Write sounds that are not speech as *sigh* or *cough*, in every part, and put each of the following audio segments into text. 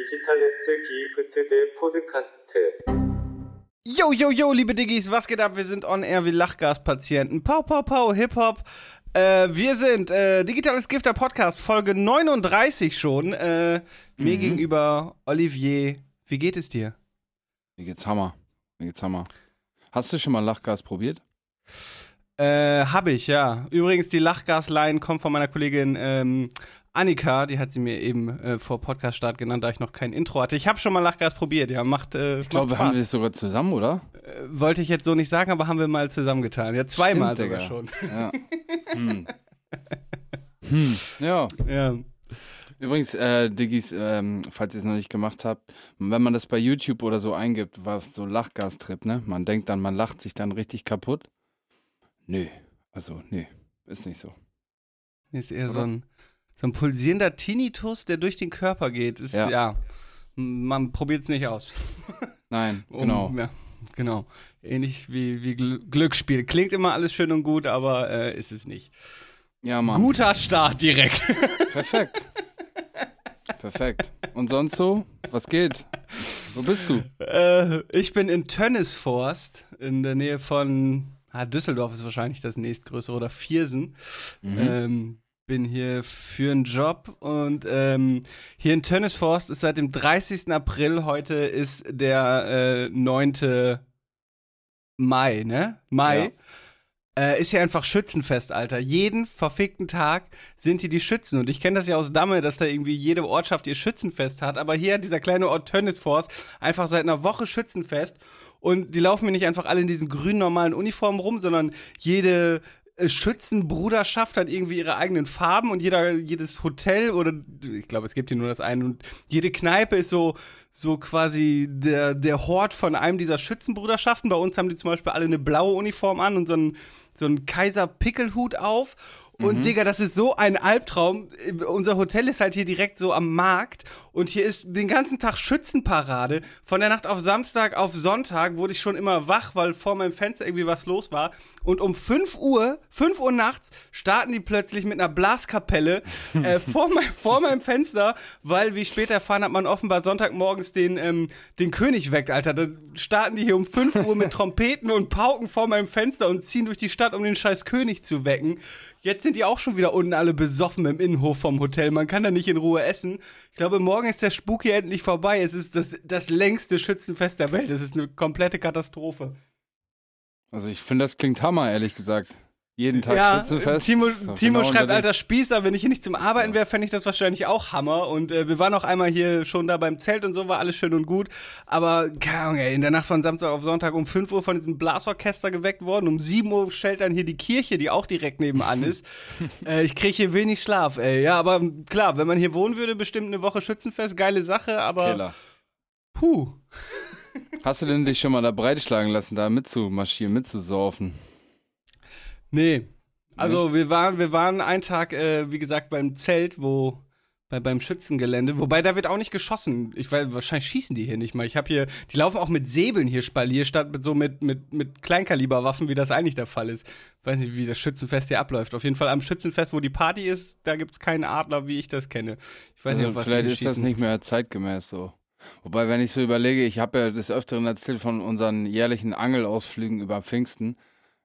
Digitales Gift der Podcast. Yo, yo, yo, liebe Diggis, was geht ab? Wir sind on air wie Lachgaspatienten. Pau, pau, pau, Hip-Hop. Äh, wir sind äh, Digitales Gifter Podcast, Folge 39 schon. Äh, Mir mhm. gegenüber Olivier. Wie geht es dir? Mir geht's Hammer. Mir geht's Hammer. Hast du schon mal Lachgas probiert? Äh, hab ich, ja. Übrigens, die Lachgas-Line kommt von meiner Kollegin ähm, Annika. Die hat sie mir eben äh, vor Podcast-Start genannt, da ich noch kein Intro hatte. Ich habe schon mal Lachgas probiert, ja. Macht, äh, Ich glaube, haben wir es sogar zusammen, oder? Äh, Wollte ich jetzt so nicht sagen, aber haben wir mal zusammengetan. Ja, zweimal Stimmt, sogar schon. Ja. Hm. Hm. Ja. Ja. Übrigens, äh, Diggis, ähm, falls ihr es noch nicht gemacht habt, wenn man das bei YouTube oder so eingibt, war so Lachgastrip, ne? Man denkt dann, man lacht sich dann richtig kaputt. Nö. Also, nö. Ist nicht so. Ist eher so Oder? ein, so ein pulsierender Tinnitus, der durch den Körper geht. Ist, ja. Ja. Man probiert es nicht aus. *laughs* Nein, *laughs* Um- genau. Ja, genau. Ähnlich wie, wie Gl Glücksspiel. Klingt immer alles schön und gut, aber äh, ist es nicht. Ja, Mann. Guter Start direkt. *laughs* Perfekt. Perfekt. Und sonst so? Was geht? Wo bist du? äh, ich bin in Tönnisforst, in der Nähe von ah, Düsseldorf ist wahrscheinlich das nächstgrößere oder Viersen. Mhm. Ähm, bin hier für einen Job und ähm, hier in Tönnisforst ist seit dem 30. April, heute ist der äh, 9. Mai, ne? Mai. Äh, ist ja einfach Schützenfest, Alter. Jeden verfickten Tag sind hier die Schützen. Und ich kenne das ja aus Damme, dass da irgendwie jede Ortschaft ihr Schützenfest hat. Aber hier dieser kleine Ort Tönnisforst einfach seit einer Woche Schützenfest. Und die laufen mir nicht einfach alle in diesen grünen normalen Uniformen rum, sondern jede Schützenbruderschaft hat irgendwie ihre eigenen Farben und jeder, jedes Hotel oder ich glaube, es gibt hier nur das eine und jede Kneipe ist so, so quasi der, der Hort von einem dieser Schützenbruderschaften. Bei uns haben die zum Beispiel alle eine blaue Uniform an und so einen, so einen Kaiser-Pickelhut auf. Und Digga, das ist so ein Albtraum. Unser Hotel ist halt hier direkt so am Markt und hier ist den ganzen Tag Schützenparade. Von der Nacht auf Samstag auf Sonntag wurde ich schon immer wach, weil vor meinem Fenster irgendwie was los war. Und um 5 Uhr, 5 Uhr nachts, starten die plötzlich mit einer Blaskapelle äh, *laughs* vor, mein, vor meinem Fenster, weil, wie ich später erfahren hat, man offenbar Sonntagmorgens den, ähm, den König weckt, Alter. Da starten die hier um 5 Uhr mit *laughs* Trompeten und Pauken vor meinem Fenster und ziehen durch die Stadt, um den scheiß König zu wecken. Jetzt sind die auch schon wieder unten alle besoffen im Innenhof vom Hotel. Man kann da nicht in Ruhe essen. Ich glaube, morgen ist der Spuk hier endlich vorbei. Es ist das, das längste Schützenfest der Welt. Es ist eine komplette Katastrophe. Also ich finde, das klingt Hammer, ehrlich gesagt. Jeden Tag ja, Schützenfest. Timo, Ist doch Timo genau schreibt, alter Spießer, wenn ich hier nicht zum Arbeiten wäre, fände ich das wahrscheinlich auch Hammer. Und äh, wir waren auch einmal hier schon da beim Zelt und so, war alles schön und gut. Aber, keine Ahnung, ey, in der Nacht von Samstag auf Sonntag um 5 Uhr von diesem Blasorchester geweckt worden. Um 7 Uhr stellt dann hier die Kirche, die auch direkt nebenan ist. *laughs* äh, ich kriege hier wenig Schlaf, ey. Ja, aber klar, wenn man hier wohnen würde, bestimmt eine Woche Schützenfest, geile Sache, aber Killer. puh. Hast du denn dich schon mal da breitschlagen lassen, da mitzumarschieren, mitzusurfen? Nee. Also wir waren, wir waren einen Tag, äh, wie gesagt, beim Zelt, wo bei, beim Schützengelände, wobei da wird auch nicht geschossen. Ich weiß, wahrscheinlich schießen die hier nicht mal. Ich habe hier, die laufen auch mit Säbeln hier Spalier, statt mit so mit, mit, mit Kleinkaliberwaffen, wie das eigentlich der Fall ist. Ich weiß nicht, wie das Schützenfest hier abläuft. Auf jeden Fall am Schützenfest, wo die Party ist, da gibt's keinen Adler, wie ich das kenne. Ich weiß nicht, Also auf was vielleicht ist das nicht mehr zeitgemäß so. Wobei, wenn ich so überlege, ich habe ja des Öfteren erzählt von unseren jährlichen Angelausflügen über Pfingsten.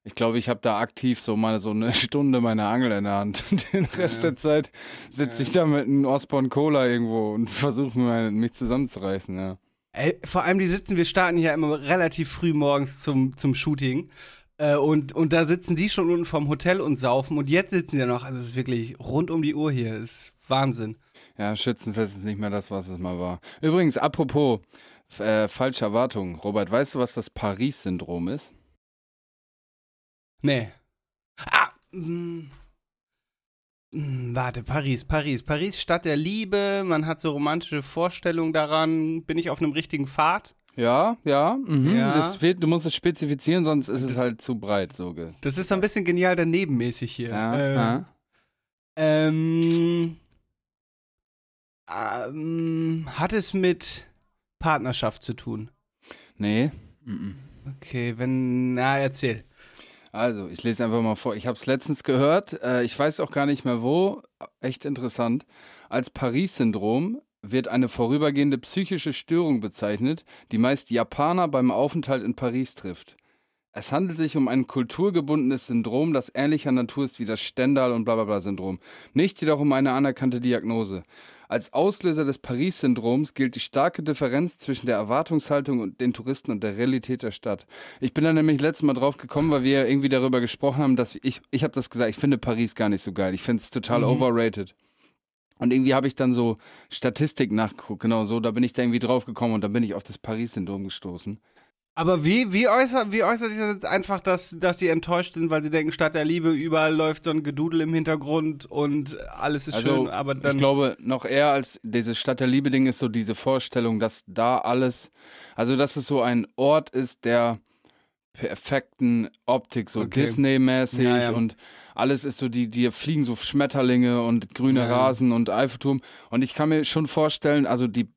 Ich glaube, ich habe da aktiv so mal so eine *laughs* Stunde meine Angel in der Hand. *laughs* Den Rest Ja. der Zeit sitze ich da mit einem Osborne Cola irgendwo und *laughs* versuche mir mich zusammenzureißen, ja. Ey, vor allem die sitzen, wir starten hier immer relativ früh morgens zum, zum Shooting. Äh, und, und da sitzen die schon unten vom Hotel und saufen. Und jetzt sitzen die ja noch. Also es ist wirklich rund um die Uhr hier. ist Wahnsinn. Ja, Schützenfest ist nicht mehr das, was es mal war. Übrigens, apropos äh, falsche Erwartungen. Robert, weißt du, was das Paris-Syndrom ist? Nee. Ah! mm, mm, Warte, Paris, Paris. Paris, Stadt der Liebe. Man hat so romantische Vorstellungen daran. Bin ich auf einem richtigen Pfad? Ja, ja. Mhm. Ja. Das fehlt, du musst es spezifizieren, sonst ist es halt zu breit. So Das ist so ein bisschen genial danebenmäßig hier. ja, Äh, ja. Ähm, ähm, hat es mit Partnerschaft zu tun? Nee. Mhm. Okay, wenn, na, erzähl. Also, ich lese einfach mal vor. Ich habe es letztens gehört. Äh, ich weiß auch gar nicht mehr wo. Echt interessant. Als Paris-Syndrom wird eine vorübergehende psychische Störung bezeichnet, die meist Japaner beim Aufenthalt in Paris trifft. Es handelt sich um ein kulturgebundenes Syndrom, das ähnlicher Natur ist wie das Stendhal- und Blablabla-Syndrom, nicht jedoch um eine anerkannte Diagnose. Als Auslöser des Paris-Syndroms gilt die starke Differenz zwischen der Erwartungshaltung und den Touristen und der Realität der Stadt. Ich bin da nämlich letztes Mal drauf gekommen, weil wir irgendwie darüber gesprochen haben, dass ich, ich habe das gesagt, ich finde Paris gar nicht so geil. Ich finde es total Mhm. overrated. Und irgendwie habe ich dann so Statistik nachgeguckt, genau so, da bin ich da irgendwie drauf gekommen und dann bin ich auf das Paris-Syndrom gestoßen. Aber wie, wie, äußert, wie äußert sich das jetzt einfach, dass, dass die enttäuscht sind, weil sie denken, statt der Liebe überall läuft so ein Gedudel im Hintergrund und alles ist schön, aber dann. ich glaube, noch eher als dieses Stadt der Liebe-Ding ist so diese Vorstellung, dass da alles, also dass es so ein Ort ist, der perfekten Optik, so Okay. Disney-mäßig Ja, ja. und alles ist so, die, die fliegen so Schmetterlinge und grüne ja. Rasen und Eiffelturm. Und ich kann mir schon vorstellen, also die,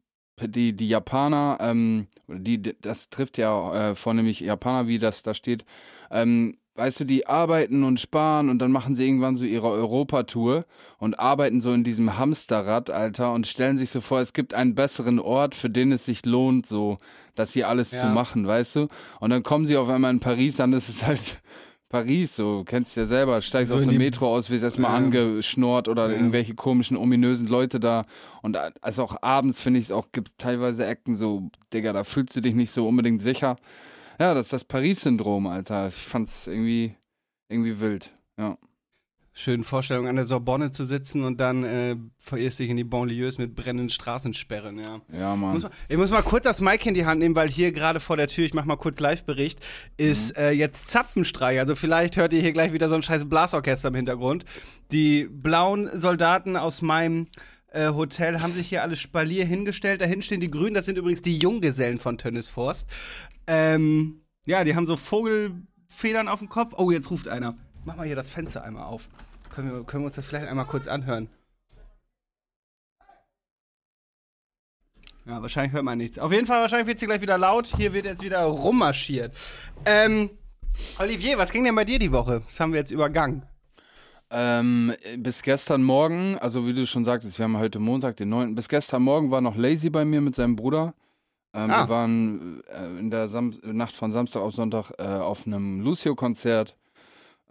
die, die Japaner, ähm, die, das trifft ja äh, vornehmlich Japaner, wie das da steht, ähm, weißt du, die arbeiten und sparen und dann machen sie irgendwann so ihre Europatour und arbeiten so in diesem Hamsterrad, Alter, und stellen sich so vor, es gibt einen besseren Ort, für den es sich lohnt, so, das hier alles zu Ja. machen, weißt du? Und dann kommen sie auf einmal in Paris, dann ist es halt Paris, so, kennst ja selber, steigst So aus dem Metro aus, wirst erstmal Ja. angeschnort oder Ja. irgendwelche komischen, ominösen Leute da. Und also auch abends, finde ich es auch, gibt teilweise Ecken so, Digga, da fühlst du dich nicht so unbedingt sicher. Ja, das ist das Paris-Syndrom, Alter. Ich fand's irgendwie, irgendwie wild. Ja. Schöne Vorstellung, an der Sorbonne zu sitzen und dann äh, verirrst dich in die Banlieues mit brennenden Straßensperren, ja. Ja, Mann. Muss mal, ich muss mal kurz das Mic in die Hand nehmen, weil hier gerade vor der Tür, ich mach mal kurz Live-Bericht, ist Mhm. äh, jetzt Zapfenstreich. Also vielleicht hört ihr hier gleich wieder so ein scheiß Blasorchester im Hintergrund. Die blauen Soldaten aus meinem äh, Hotel haben sich hier alle Spalier hingestellt. Da hinten stehen die Grünen, das sind übrigens die Junggesellen von Tönnis Forst. Ähm, ja, die haben so Vogelfedern auf dem Kopf. Oh, jetzt ruft einer. Mach mal hier das Fenster einmal auf. Können wir, können wir uns das vielleicht einmal kurz anhören? Ja, wahrscheinlich hört man nichts. Auf jeden Fall, wahrscheinlich wird es hier gleich wieder laut. Hier wird jetzt wieder rummarschiert. Ähm, Olivier, was ging denn bei dir die Woche? Das haben wir jetzt übergangen. Ähm, bis gestern Morgen, also wie du schon sagtest, wir haben heute Montag, den 9. Bis gestern Morgen war noch Lazy bei mir mit seinem Bruder. Ähm, Ah. Wir waren äh, in der Sam Nacht von Samstag auf Sonntag äh, auf einem Lucio-Konzert.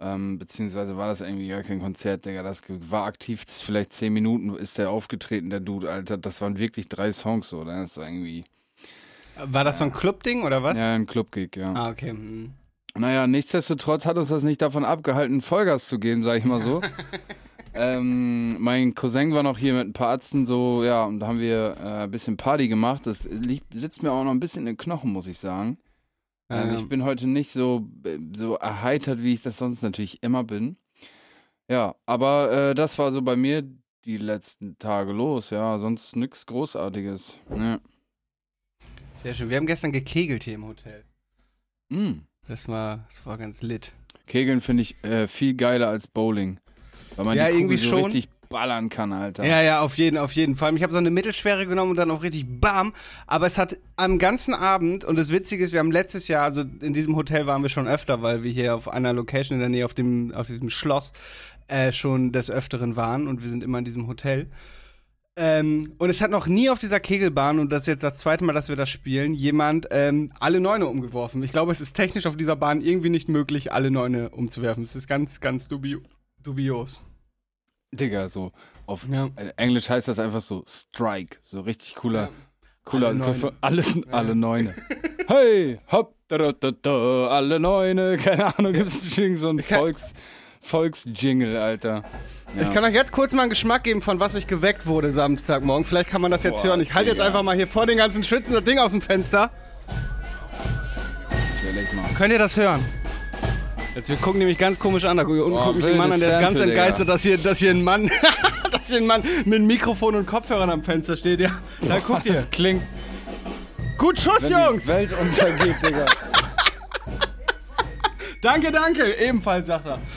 Ähm, beziehungsweise war das irgendwie gar kein Konzert, Digga. Das war aktiv, vielleicht zehn Minuten ist der aufgetreten, der Dude, Alter. Das waren wirklich drei Songs so, ne? Das war irgendwie. War das so ein Clubding oder was? Ja, ein Clubgig, ja. Ah, okay. hm. Naja, nichtsdestotrotz hat uns das nicht davon abgehalten, Vollgas zu geben, sag ich mal so. *laughs* ähm, mein Cousin war noch hier mit ein paar Ärzten so, ja, und da haben wir äh, ein bisschen Party gemacht. Das liegt, sitzt mir auch noch ein bisschen in den Knochen, muss ich sagen. Ähm, Ja. Ich bin heute nicht so, äh, so erheitert, wie ich das sonst natürlich immer bin. Ja, aber äh, das war so bei mir die letzten Tage los, ja, sonst nichts Großartiges. Ja. Sehr schön. Wir haben gestern gekegelt hier im Hotel. Mm. Das war, das war ganz lit. Kegeln finde ich äh, viel geiler als Bowling. Weil man Ja, die Kugel irgendwie so schon. richtig ballern kann, Alter. Ja, ja, auf jeden, auf jeden Fall. Ich habe so eine mittelschwere genommen und dann auch richtig bam. Aber es hat am ganzen Abend, und das Witzige ist, wir haben letztes Jahr, also in diesem Hotel waren wir schon öfter, weil wir hier auf einer Location in der Nähe auf dem, auf diesem Schloss äh, schon des Öfteren waren und wir sind immer in diesem Hotel. Ähm, und es hat noch nie auf dieser Kegelbahn, und das ist jetzt das zweite Mal, dass wir das spielen, jemand ähm, alle Neune umgeworfen. Ich glaube, es ist technisch auf dieser Bahn irgendwie nicht möglich, alle Neune umzuwerfen. Es ist ganz, ganz dubio dubios. Digga, so. Auf Ja. äh, Englisch heißt das einfach so Strike. So richtig cooler, Ja. cooler. Alle Neune. alles, alle Neune. *laughs* hey, hopp, da, da, da, da, alle Neune. *laughs* Keine Ahnung, gibt es so ein kann- Volks, Volksjingle, Alter. Ja. Ich kann euch jetzt kurz mal einen Geschmack geben, von was ich geweckt wurde Samstagmorgen. Vielleicht kann man das jetzt Boah, hören. Ich halte jetzt einfach mal hier vor den ganzen Schützen das Ding aus dem Fenster. Könnt ihr das hören? Jetzt, wir gucken nämlich ganz komisch an. Da gu- unten Boah, guckt mich ein Mann an, der ist ganz entgeistert, Digga. dass hier, dass hier ein Mann, *laughs* dass hier ein Mann mit einem Mikrofon und Kopfhörern am Fenster steht. Ja, da guckt ihr. Das klingt, Gut Schuss, wenn Jungs! die Welt untergeht, Digga. *laughs* Danke, danke. Ebenfalls, sagt er. *laughs*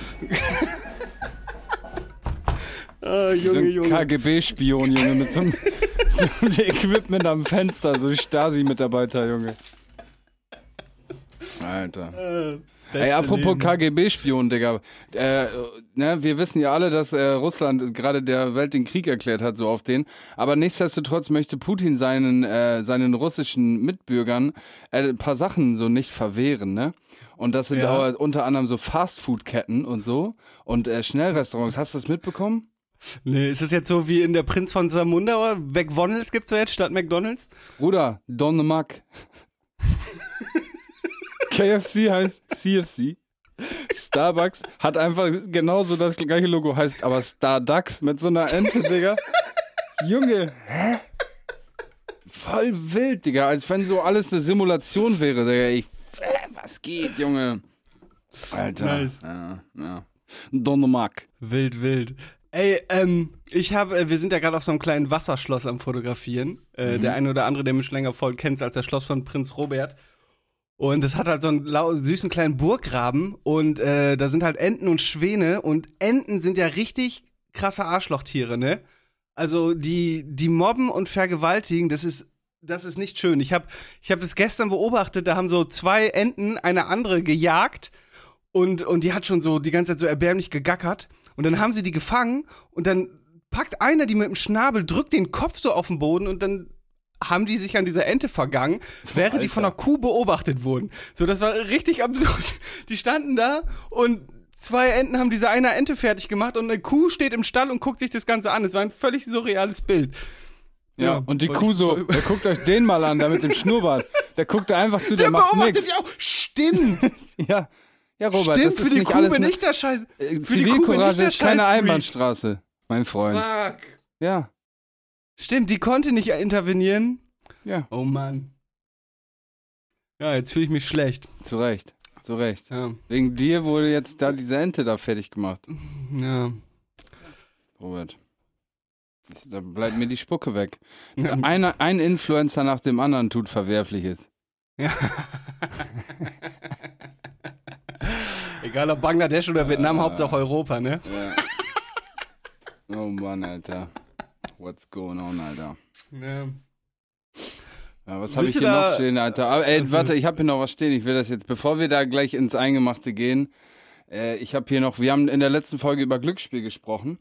Ah, so Junge, ein Junge. KGB-Spion, Junge, mit so einem, so einem Equipment am Fenster, so Stasi-Mitarbeiter, Junge. Alter. Äh, Ey, apropos. KGB-Spion, Digga. Äh, ne, wir wissen ja alle, dass äh, Russland gerade der Welt den Krieg erklärt hat, so auf den. Aber nichtsdestotrotz möchte Putin seinen, äh, seinen russischen Mitbürgern äh, ein paar Sachen so nicht verwehren, ne? Und das sind Ja. unter anderem so Fastfood-Ketten und so und äh, Schnellrestaurants. Hast du das mitbekommen? Nee, ist es jetzt so wie in der Prinz von Samunda oder McDonalds gibt's ja jetzt statt McDonalds? Bruder, Don Mac. *laughs* KFC heißt CFC. Starbucks hat einfach genauso das gleiche Logo, heißt aber Starducks mit so einer Ente, Digga. Junge, hä? Voll wild, Digga, als wenn so alles eine Simulation wäre, Digga. Ich, äh, was geht, Junge? Alter. Nice. Ja, ja. Don Mac. Wild, wild. Ey, ähm, ich habe, äh, wir sind ja gerade auf so einem kleinen Wasserschloss am Fotografieren. Äh, Der eine oder andere, der mich länger folgt, kennt es als das Schloss von Prinz Robert. Und es hat halt so einen süßen kleinen Burggraben und äh, da sind halt Enten und Schwäne und Enten sind ja richtig krasse Arschlochtiere, ne? Also die, die mobben und vergewaltigen, das ist, das ist nicht schön. Ich habe ich hab das gestern beobachtet, da haben so zwei Enten eine andere gejagt und, und die hat schon so die ganze Zeit so erbärmlich gegackert. Und dann haben sie die gefangen und dann packt einer die mit dem Schnabel, drückt den Kopf so auf den Boden und dann haben die sich an dieser Ente vergangen, während die von einer Kuh beobachtet wurden. So, das war richtig absurd. Die standen da und zwei Enten haben diese eine Ente fertig gemacht und eine Kuh steht im Stall und guckt sich das Ganze an. Es war ein völlig surreales Bild. Ja, Ja, und die Kuh so, *laughs* der guckt euch den mal an, der mit dem Schnurrbart. Der guckt da einfach zu, der, Der macht sich auch. Stimmt. *laughs* Ja, ja, Robert, Stimmt, das ist für die nicht Kuh alles bin ich der Scheiß. Äh, Für die Kuh bin ich Zivilcourage ist keine. Einbahnstraße, mein Freund. Fuck. Ja, Stimmt, die konnte nicht intervenieren. ja, Oh Mann. Ja, jetzt fühle ich mich schlecht. zu Recht, zu Recht. Ja. Wegen dir wurde jetzt da diese Ente da fertig gemacht, Ja. Robert. Das- Da bleibt mir die Spucke weg. Ja. Einer, ein Influencer nach dem anderen tut Verwerfliches. ja. Egal ob Bangladesch oder Vietnam, Hauptsache Europa, ne? Ja. Oh Mann, Alter. What's going on, Alter? Ja. Ja, was habe ich hier noch stehen, Alter? Aber, ey, Also- warte, ich habe hier noch was stehen. Ich will das jetzt, bevor wir da gleich ins Eingemachte gehen, äh, ich habe hier noch, wir haben in der letzten Folge über Glücksspiel gesprochen.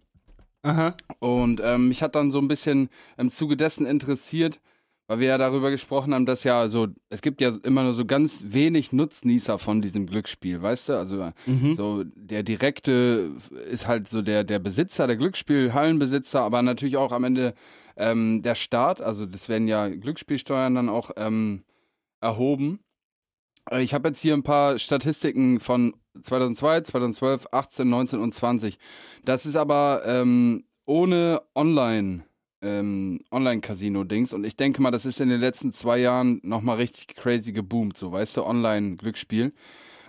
Aha. Und ähm, mich hat dann so ein bisschen im Zuge dessen interessiert, weil wir ja darüber gesprochen haben, dass ja so, es gibt ja immer nur so ganz wenig Nutznießer von diesem Glücksspiel, weißt du? Also Mhm. so der direkte ist halt so der, der Besitzer, der Glücksspielhallenbesitzer, aber natürlich auch am Ende ähm, der Staat. Also das werden ja Glücksspielsteuern dann auch ähm, erhoben. Äh, Ich habe jetzt hier ein paar Statistiken von 2002, 2012, 18, 19 und 20. Das ist aber ähm, ohne Online, ähm, Online-Casino-Dings. Und ich denke mal, das ist in den letzten zwei Jahren nochmal richtig crazy geboomt, so weißt du, Online-Glücksspiel.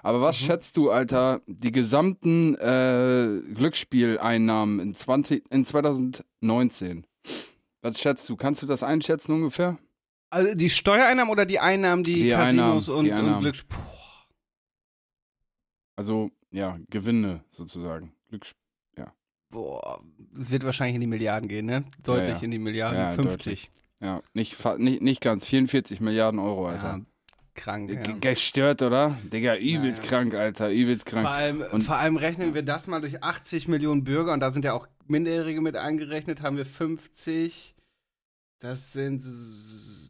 Aber was schätzt du, Alter, die gesamten äh, Glücksspieleinnahmen in, 20, in 2019? Was schätzt du? Kannst du das einschätzen ungefähr? Also die Steuereinnahmen oder die Einnahmen, die, Die Casinos Einnahmen, und, die und Einnahmen. Glücksspiel. Puh. Also, ja, Gewinne sozusagen. Glücksspiel. Boah, es wird wahrscheinlich in die Milliarden gehen, ne? Deutlich Ja, ja. in die Milliarden. Ja, 50. Ja, nicht, nicht, nicht ganz. 44 Milliarden Euro, Alter. Krank, ja. Gestört, oder? Digga, übelst krank, Alter, übelst krank. Vor allem, Und- vor allem rechnen wir das mal durch 80 Millionen Bürger und da sind ja auch Minderjährige mit eingerechnet, haben wir 50. Das sind,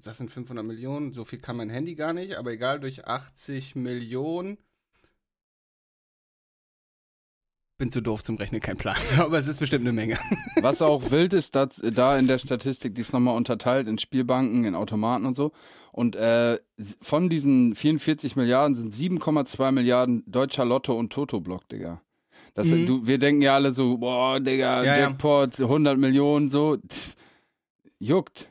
das sind 500 Millionen. So viel kann mein Handy gar nicht, aber egal, durch 80 Millionen. Bin zu doof zum Rechnen, kein Plan. *laughs* Aber es ist bestimmt eine Menge. *laughs* Was auch wild ist, dass, da in der Statistik, die ist nochmal unterteilt in Spielbanken, in Automaten und so. Und äh, von diesen 44 Milliarden sind 7,2 Milliarden deutscher Lotto- und Toto-Block, Digga. Das, Mhm. du, wir denken ja alle so, boah, Digga, Ja, ja. Jackpot, 100 Millionen, so. Pff, juckt.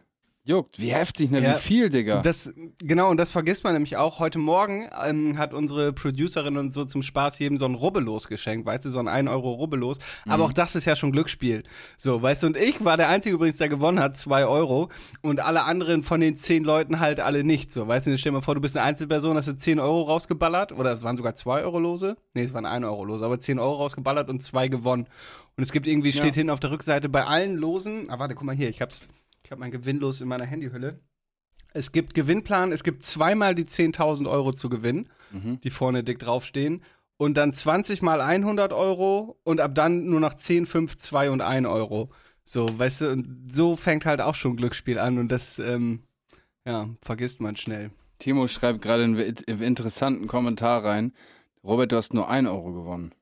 Juckt. Wie heftig, ne? Ja, Wie viel, Digga. Das, genau, und das vergisst man nämlich auch. Heute Morgen ähm, hat unsere Producerin uns so zum Spaß jedem so ein Rubbellos geschenkt, weißt du, so ein 1 Euro Rubbellos. Aber Mhm. auch das ist ja schon Glücksspiel. So, weißt du, und ich war der Einzige übrigens, der gewonnen hat, 2 Euro. Und alle anderen von den 10 Leuten halt alle nicht. So, weißt du, stell dir mal vor, du bist eine Einzelperson, hast du 10 Euro rausgeballert. Oder es waren sogar 2 Euro Lose. Nee, es waren 1 Euro Lose, aber 10 Euro rausgeballert und 2 gewonnen. Und es gibt irgendwie, steht Ja. hinten auf der Rückseite bei allen Losen, ah, warte, guck mal hier, ich hab's, ich hab mein Gewinnlos in meiner Handyhülle. Es gibt Gewinnplan, es gibt zweimal die 10.000 Euro zu gewinnen, Mhm. die vorne dick draufstehen. Und dann 20 mal 100 Euro und ab dann nur noch 10, 5, 2 und 1 Euro. So, weißt du, und so fängt halt auch schon Glücksspiel an und das, ähm, ja, vergisst man schnell. Timo schreibt gerade einen wi- interessanten Kommentar rein. Robert, du hast nur 1 Euro gewonnen.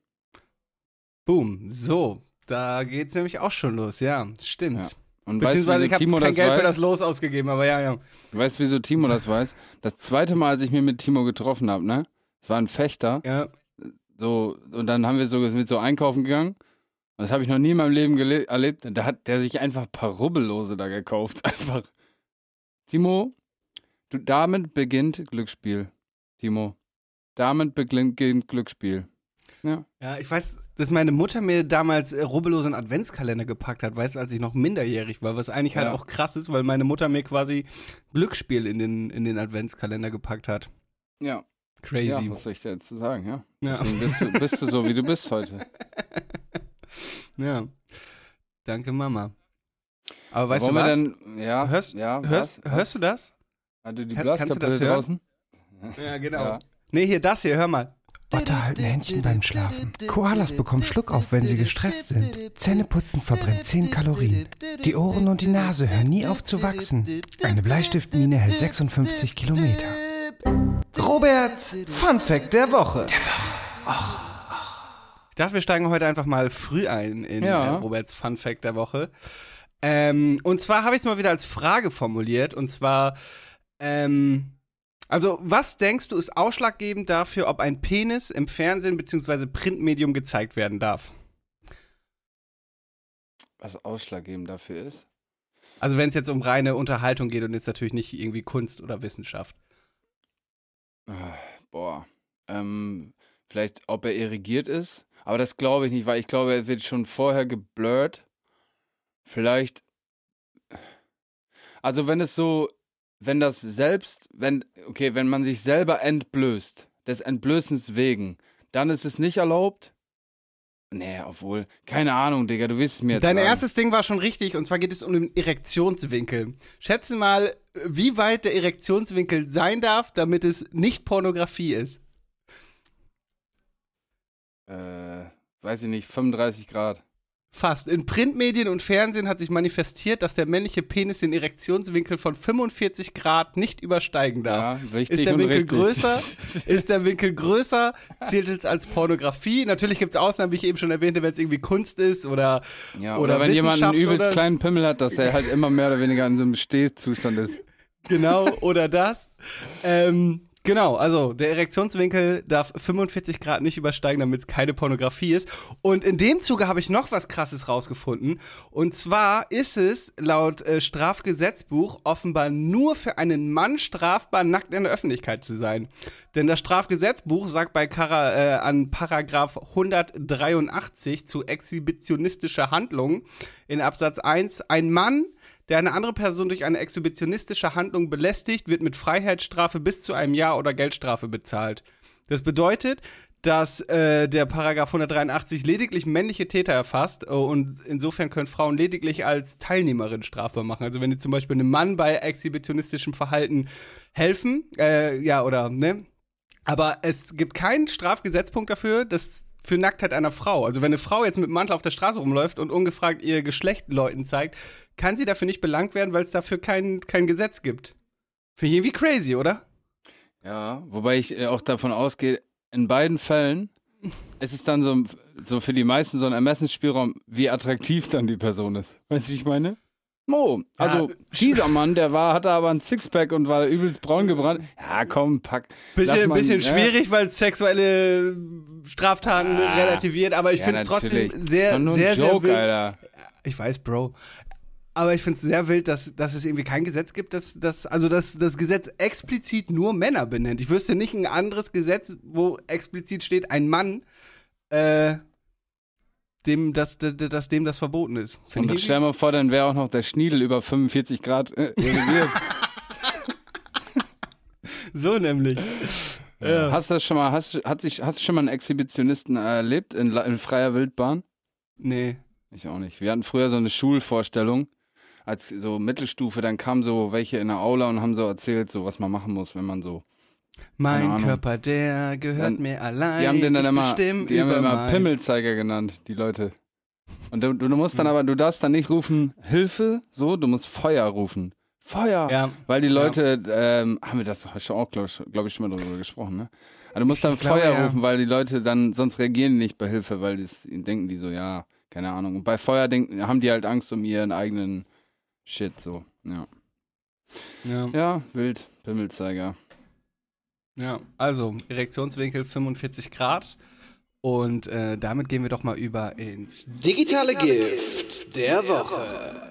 Boom, so, da geht's nämlich auch schon los, ja, stimmt. Ja. Und weißt Beziehungsweise ich wieso habe kein das Geld für das weiß? Los ausgegeben, aber ja, ja. Weißt du, wieso Timo das weiß? Das zweite Mal, als ich mich mit Timo getroffen habe, ne? Es war ein Fechter. Ja, So, und dann haben wir so mit so einkaufen gegangen. Und das habe ich noch nie in meinem Leben erlebt. Da hat der sich einfach ein paar Rubbellose da gekauft. *laughs* Einfach. Timo, du, damit beginnt Glücksspiel. Timo. Damit beginnt Glücksspiel. Ja. Ja, ich weiß, dass meine Mutter mir damals äh, rubbellos einen Adventskalender gepackt hat, weißt du, als ich noch minderjährig war, was eigentlich halt Ja. auch krass ist, weil meine Mutter mir quasi Glücksspiel in den, in den Adventskalender gepackt hat. Ja. Crazy. ja, was soll ich dir jetzt sagen, ja? Ja. Deswegen bist du, bist du so, wie du bist heute. *laughs* Ja. Danke, Mama. Aber weißt Wollen du was? denn, ja, hörst, ja, hörst, was, hörst du das? Du die hören? draußen? Ja, genau. Ja. Nee, hier das hier, hör mal. Otter halten Händchen beim Schlafen. Koalas bekommen Schluckauf, wenn sie gestresst sind. Zähneputzen verbrennt 10 Kalorien. Die Ohren und die Nase hören nie auf zu wachsen. Eine Bleistiftmine hält 56 Kilometer. Roberts Fun Fact der Woche. Ich dachte, wir steigen heute einfach mal früh ein in Ja. äh, Roberts Fun Fact der Woche. Ähm, und zwar habe ich es mal wieder als Frage formuliert. Und zwar, ähm, also, was denkst du, ist ausschlaggebend dafür, ob ein Penis im Fernsehen bzw. Printmedium gezeigt werden darf? Was ausschlaggebend dafür ist? Also, wenn es jetzt um reine Unterhaltung geht und jetzt natürlich nicht irgendwie Kunst oder Wissenschaft. Äh, Boah. Ähm, vielleicht, ob er irrigiert ist. Aber das glaube ich nicht, weil ich glaube, er wird schon vorher geblurrt. Vielleicht. Also, wenn es so. Wenn das selbst. Wenn. Okay, wenn man sich selber entblößt. Des Entblößens wegen. Dann ist es nicht erlaubt. Nee, obwohl. Keine Ahnung, Digga, du wirst es mir jetzt Dein sagen. erstes Ding war schon richtig und zwar geht es um den Erektionswinkel. Schätze mal, wie weit der Erektionswinkel sein darf, damit es nicht Pornografie ist. Äh, weiß ich nicht, 35 Grad. Fast. In Printmedien und Fernsehen hat sich manifestiert, dass der männliche Penis den Erektionswinkel von 45 Grad nicht übersteigen darf. Ja, richtig Ist der Winkel richtig. größer? *laughs* Ist der Winkel größer, zählt es als Pornografie. Natürlich gibt es Ausnahmen, wie ich eben schon erwähnte, wenn es irgendwie Kunst ist oder Ja, Oder oder, wenn jemand einen übelst oder- kleinen Pimmel hat, dass er halt immer mehr oder weniger in so einem Stehzustand ist. Genau, oder das. Ähm, genau, also der Erektionswinkel darf 45 Grad nicht übersteigen, damit es keine Pornografie ist. Und in dem Zuge habe ich noch was Krasses rausgefunden. Und zwar ist es laut äh, Strafgesetzbuch offenbar nur für einen Mann strafbar, nackt in der Öffentlichkeit zu sein. Denn das Strafgesetzbuch sagt bei Kara, äh, an Paragraph 183 zu exhibitionistischer Handlung in Absatz 1, ein Mann, der eine andere Person durch eine exhibitionistische Handlung belästigt, wird mit Freiheitsstrafe bis zu einem Jahr oder Geldstrafe bezahlt. Das bedeutet, dass äh, der Paragraph 183 lediglich männliche Täter erfasst äh, und insofern können Frauen lediglich als Teilnehmerin strafbar machen. Also wenn die zum Beispiel einem Mann bei exhibitionistischem Verhalten helfen, äh, ja oder ne, aber es gibt keinen Strafgesetzpunkt dafür, dass für Nacktheit einer Frau. Also wenn eine Frau jetzt mit Mantel auf der Straße rumläuft und ungefragt ihr Geschlecht Leuten zeigt, kann sie dafür nicht belangt werden, weil es dafür kein, kein Gesetz gibt. Finde ich irgendwie crazy, oder? Ja, wobei ich äh, auch davon ausgehe, in beiden Fällen *laughs* ist es dann so, so für die meisten so ein Ermessensspielraum, wie attraktiv dann die Person ist. Weißt du, wie ich meine? Mo, also Ja, dieser Mann, der war, hatte aber ein Sixpack und war übelst braun gebrannt. Ja, komm, pack. Bisschen, mal- bisschen ja. schwierig, weil es sexuelle Straftaten Ah. relativiert, aber ich Ja, finde es trotzdem sehr, nur ein sehr, sehr Joke, wild. Alter. Ich weiß, Bro. Aber ich finde es sehr wild, dass, dass es irgendwie kein Gesetz gibt, dass, dass, also dass das Gesetz explizit nur Männer benennt. Ich wüsste nicht ein anderes Gesetz, wo explizit steht, ein Mann, äh, dem, dass, dass, dass dem das verboten ist. Und ich stell mal vor, dann wäre auch noch der Schniedel über 45 Grad äh, *laughs* so nämlich. Ja. Hast du das schon mal, hast, hat sich, hast du schon mal einen Exhibitionisten erlebt in, in freier Wildbahn? Nee. Ich auch nicht. Wir hatten früher so eine Schulvorstellung. als so Mittelstufe, dann kamen so welche in der Aula und haben so erzählt, so was man machen muss, wenn man so. Mein. Körper, der gehört Dann- mir allein. Die haben den dann immer, die haben immer mein- Pimmelzeiger genannt, die Leute. Und du, du musst dann aber, du darfst dann nicht rufen, Hilfe, so, du musst Feuer rufen. Feuer! Ja, Weil die Leute, ähm, haben wir das schon auch, glaube ich, glaub ich, schon mal drüber gesprochen, ne? Aber du musst dann glaube, Feuer ja. rufen, weil die Leute dann, sonst reagieren die nicht bei Hilfe, weil das, denken die so, ja, keine Ahnung. Und bei Feuer denken, haben die halt Angst um ihren eigenen Shit, so, ja. ja, Ja, wild, Pimmelzeiger. Ja. Also, Erektionswinkel 45 Grad. Und äh, damit gehen wir doch mal über ins Digitale Gift der Woche.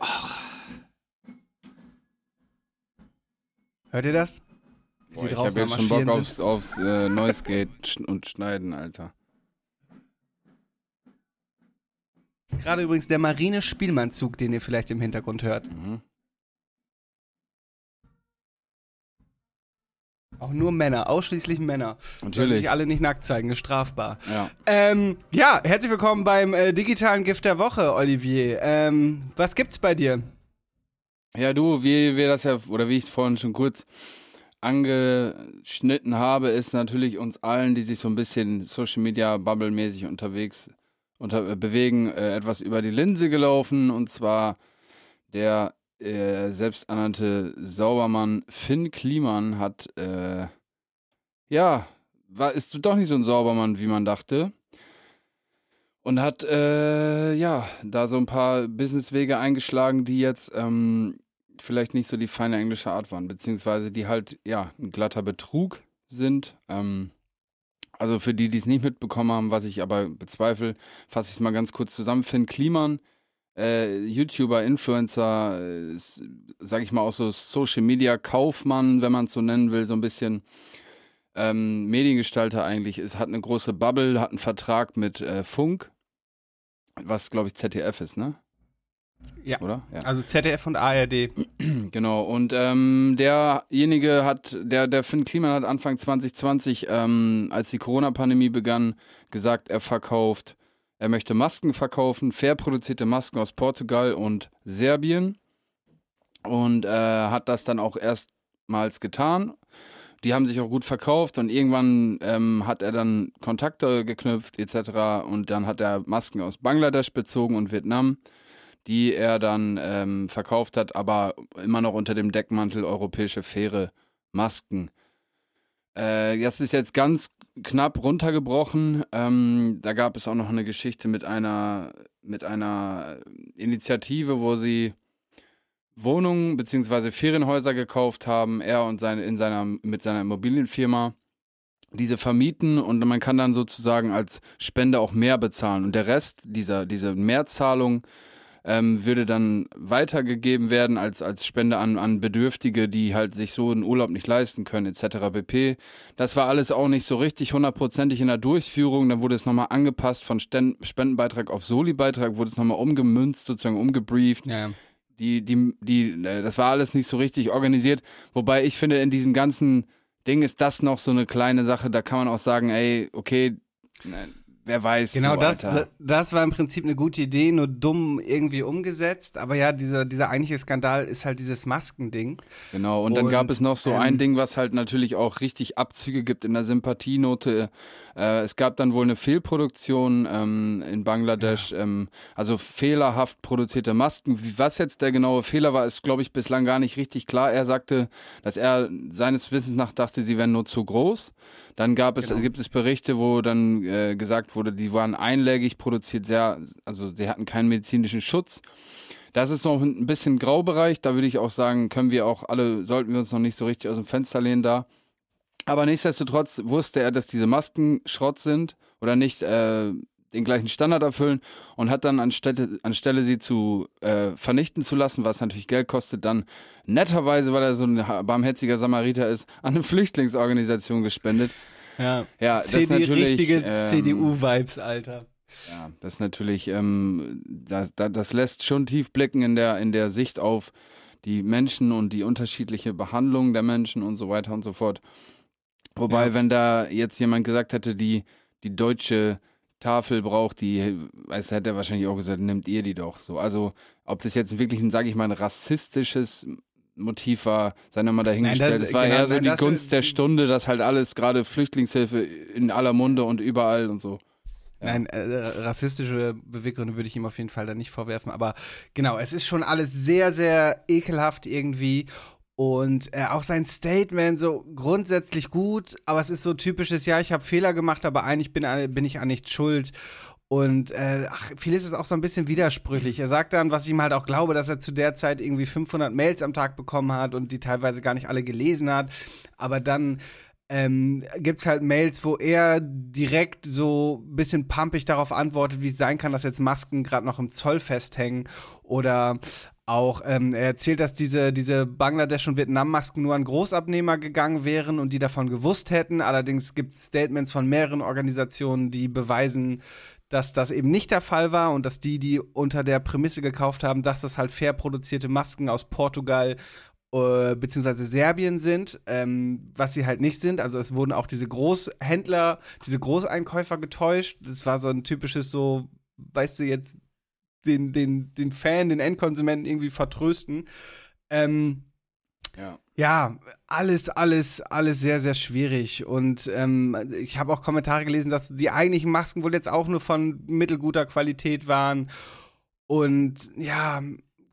Hört ihr das? Boah, ich habe jetzt schon Bock aufs, aufs äh, Noise Gate und Schneiden, Alter. sind. Gerade übrigens der Marine-Spielmannzug, den ihr vielleicht im Hintergrund hört. Mhm. Auch nur Männer, ausschließlich Männer. Natürlich. sich alle nicht nackt zeigen, ist strafbar. Ja. Ähm, ja, herzlich willkommen beim äh, digitalen Gift der Woche, Olivier. Ähm, was gibt's bei dir? Ja, du, wie wir das ja, oder wie ich es vorhin schon kurz angeschnitten habe, ist natürlich uns allen, die sich so ein bisschen Social Media Bubble mäßig unterwegs unter, äh, bewegen, äh, etwas über die Linse gelaufen und zwar der äh, selbsternannte Saubermann Finn Kliman hat, äh, ja, war, ist doch nicht so ein Saubermann, wie man dachte. Und hat, äh, ja, da so ein paar Businesswege eingeschlagen, die jetzt ähm, vielleicht nicht so die feine englische Art waren, beziehungsweise die halt, ja, ein glatter Betrug sind. Ähm, also für die, die es nicht mitbekommen haben, was ich aber bezweifle, fasse ich es mal ganz kurz zusammen. Finn Kliman, äh, YouTuber, Influencer, äh, sag ich mal auch so Social Media Kaufmann, wenn man es so nennen will, so ein bisschen ähm, Mediengestalter eigentlich ist, hat eine große Bubble, hat einen Vertrag mit äh, Funk, was glaube ich ZDF ist, ne? Ja. Oder? Ja. Also ZDF und ARD. *clears throat* Genau, und ähm, derjenige hat, der, der Finn Kliman hat Anfang 2020, ähm, als die Corona-Pandemie begann, gesagt, er verkauft, er möchte Masken verkaufen, fair produzierte Masken aus Portugal und Serbien. Und äh, hat das dann auch erstmals getan. Die haben sich auch gut verkauft und irgendwann ähm, hat er dann Kontakte geknüpft etc. Und dann hat er Masken aus Bangladesch bezogen und Vietnam die er dann ähm, verkauft hat, aber immer noch unter dem Deckmantel europäische faire Masken. Äh, das ist jetzt ganz knapp runtergebrochen. Ähm, da gab es auch noch eine Geschichte mit einer, mit einer Initiative, wo sie Wohnungen bzw. Ferienhäuser gekauft haben, er und seine, in seiner, mit seiner Immobilienfirma diese vermieten und man kann dann sozusagen als Spende auch mehr bezahlen. Und der Rest dieser, diese Mehrzahlung ähm, würde dann weitergegeben werden als, als Spende an, an Bedürftige, die halt sich so einen Urlaub nicht leisten können, etc. pp. Das war alles auch nicht so richtig hundertprozentig in der Durchführung. Dann wurde es nochmal angepasst von Sten Spendenbeitrag auf Soli-Beitrag, wurde es nochmal umgemünzt, sozusagen umgebrieft. Ja. Die, die, die, äh, das war alles nicht so richtig organisiert. Wobei ich finde, in diesem ganzen Ding ist das noch so eine kleine Sache. Da kann man auch sagen, ey, okay, ne, wer weiß. Genau, so, das, Alter. das war im Prinzip eine gute Idee, nur dumm irgendwie umgesetzt. Aber ja, dieser, dieser eigentliche Skandal ist halt dieses Maskending. Genau, und dann Und, gab es noch so ähm, ein Ding, was halt natürlich auch richtig Abzüge gibt in der Sympathienote. Äh, es gab dann wohl eine Fehlproduktion ähm, in Bangladesch, ähm, also fehlerhaft produzierte Masken. Wie, was jetzt der genaue Fehler war, ist, glaube ich, bislang gar nicht richtig klar. Er sagte, dass er seines Wissens nach dachte, sie wären nur zu groß. Dann gab es, Genau. gibt es Berichte, wo dann äh, gesagt wurde, die waren einlägig produziert, sehr, also sie hatten keinen medizinischen Schutz. Das ist noch ein bisschen Graubereich. Da würde ich auch sagen, können wir auch alle, sollten wir uns noch nicht so richtig aus dem Fenster lehnen da. Aber nichtsdestotrotz wusste er, dass diese Masken Schrott sind oder nicht äh, den gleichen Standard erfüllen und hat dann anstelle, anstelle sie zu äh, vernichten zu lassen, was natürlich Geld kostet, dann netterweise, weil er so ein barmherziger Samariter ist, an eine Flüchtlingsorganisation gespendet. Ja. Ja, das ist CD, natürlich. richtige ähm, CDU-Vibes, Alter. ja, das ist natürlich, ähm, das, das, das lässt schon tief blicken in der, in der Sicht auf die Menschen und die unterschiedliche Behandlung der Menschen und so weiter und so fort. Wobei, Ja. wenn da jetzt jemand gesagt hätte, die, die deutsche Tafel braucht, die, weiß, hätte er wahrscheinlich auch gesagt, nimmt ihr die doch. So, also ob das jetzt wirklich ein, sage ich mal, ein rassistisches Motiv war, sei nochmal dahingestellt. Nein, das- es war genau, eher so nein, die Gunst der Stunde, dass halt alles gerade Flüchtlingshilfe in aller Munde und überall und so. Ja. Nein, äh, rassistische Beweggründe würde ich ihm auf jeden Fall da nicht vorwerfen. Aber genau, es ist schon alles sehr, sehr ekelhaft irgendwie. Und äh, auch sein Statement so grundsätzlich gut, aber es ist so typisches, ja, ich habe Fehler gemacht, aber eigentlich bin, an- bin ich an nichts schuld. Und äh, ach, vieles ist auch so ein bisschen widersprüchlich. Er sagt dann, was ich ihm halt auch glaube, dass er zu der Zeit irgendwie 500 Mails am Tag bekommen hat und die teilweise gar nicht alle gelesen hat. Aber dann ähm, gibt es halt Mails, wo er direkt so ein bisschen pumpig darauf antwortet, wie es sein kann, dass jetzt Masken gerade noch im Zoll festhängen. Oder auch, ähm, er erzählt, dass diese, diese Bangladesch- und Vietnam-Masken nur an Großabnehmer gegangen wären und die davon gewusst hätten. Allerdings gibt es Statements von mehreren Organisationen, die beweisen, dass das eben nicht der Fall war und dass die, die unter der Prämisse gekauft haben, dass das halt fair produzierte Masken aus Portugal äh, beziehungsweise Serbien sind, ähm, was sie halt nicht sind. Also es wurden auch diese Großhändler, diese Großeinkäufer getäuscht. Das war so ein typisches so, weißt du, jetzt den, den, den Fan, den Endkonsumenten irgendwie vertrösten. Ähm, Ja. ja, alles, alles, alles sehr, sehr schwierig. Und ähm, ich habe auch Kommentare gelesen, dass die eigentlichen Masken wohl jetzt auch nur von mittelguter Qualität waren. Und ja,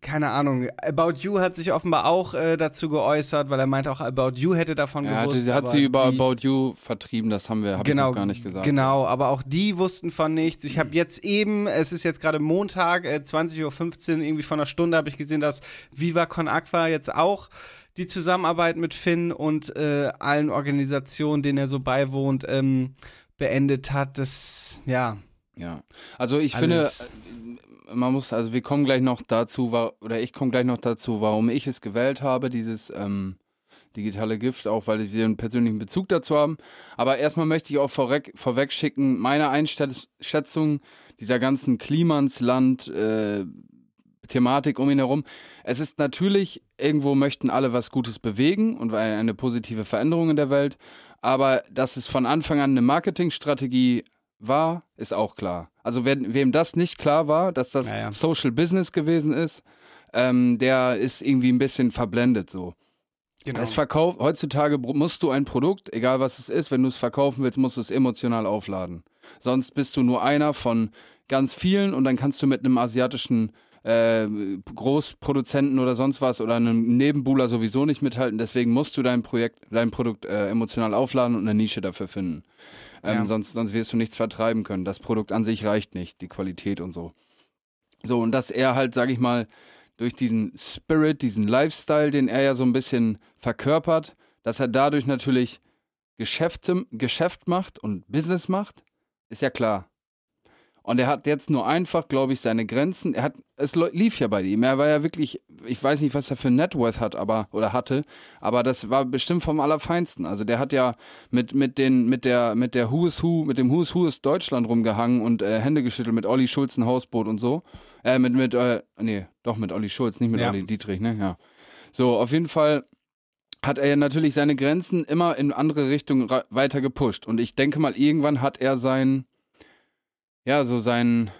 keine Ahnung. About You hat sich offenbar auch äh, dazu geäußert, weil er meinte, auch About You hätte davon Er gewusst. hatte, hat sie über die- About You vertrieben, das haben wir, habe genau, ich noch gar nicht gesagt. Genau, aber auch die wussten von nichts. Ich habe jetzt eben, es ist jetzt gerade Montag, äh, 20.15 Uhr, irgendwie von einer Stunde habe ich gesehen, dass Viva Con Aqua jetzt auch die Zusammenarbeit mit Finn und äh, allen Organisationen, denen er so beiwohnt, ähm, beendet hat. Das, ja. Ja, also ich finde, Alles- äh, man muss, also wir kommen gleich noch dazu, oder ich komme gleich noch dazu, warum ich es gewählt habe, dieses ähm, digitale Gift, auch weil wir einen persönlichen Bezug dazu haben. Aber erstmal möchte ich auch vorweg, vorweg schicken, meine Einschätzung dieser ganzen Klimansland äh, Thematik um ihn herum. Es ist natürlich, irgendwo möchten alle was Gutes bewegen und eine positive Veränderung in der Welt. Aber dass es von Anfang an eine Marketingstrategie war, ist auch klar. Also wer, wem das nicht klar war, dass das Ja, ja. Social Business gewesen ist, ähm, der ist irgendwie ein bisschen verblendet so. Genau. Es verkauft, heutzutage musst du ein Produkt, egal was es ist, wenn du es verkaufen willst, musst du es emotional aufladen. Sonst bist du nur einer von ganz vielen und dann kannst du mit einem asiatischen äh, Großproduzenten oder sonst was oder einem Nebenbuhler sowieso nicht mithalten. Deswegen musst du dein Projekt, dein Produkt äh, emotional aufladen und eine Nische dafür finden. Ähm, Ja. sonst, sonst wirst du nichts vertreiben können. Das Produkt an sich reicht nicht, die Qualität und so. So, und dass er halt, sag ich mal, durch diesen Spirit, diesen Lifestyle, den er ja so ein bisschen verkörpert, dass er dadurch natürlich Geschäfte, Geschäft macht und Business macht, ist ja klar. Und er hat jetzt nur einfach, glaube ich, seine Grenzen. Er hat, es lief ja bei ihm. Er war ja wirklich, ich weiß nicht, was er für Networth hat, aber, oder hatte, aber das war bestimmt vom Allerfeinsten. Also der hat ja mit, mit den, mit der, mit der Who is Who, mit dem Who is Who ist Deutschland rumgehangen und äh, Hände geschüttelt mit Olli Schulz ein Hausboot und so. Äh, mit, mit, äh, nee, doch mit Olli Schulz, nicht mit Ja. Olli Dietrich, ne? Ja. So, auf jeden Fall hat er ja natürlich seine Grenzen immer in andere Richtungen weiter gepusht. Und ich denke mal, irgendwann hat er sein, ja, so sein,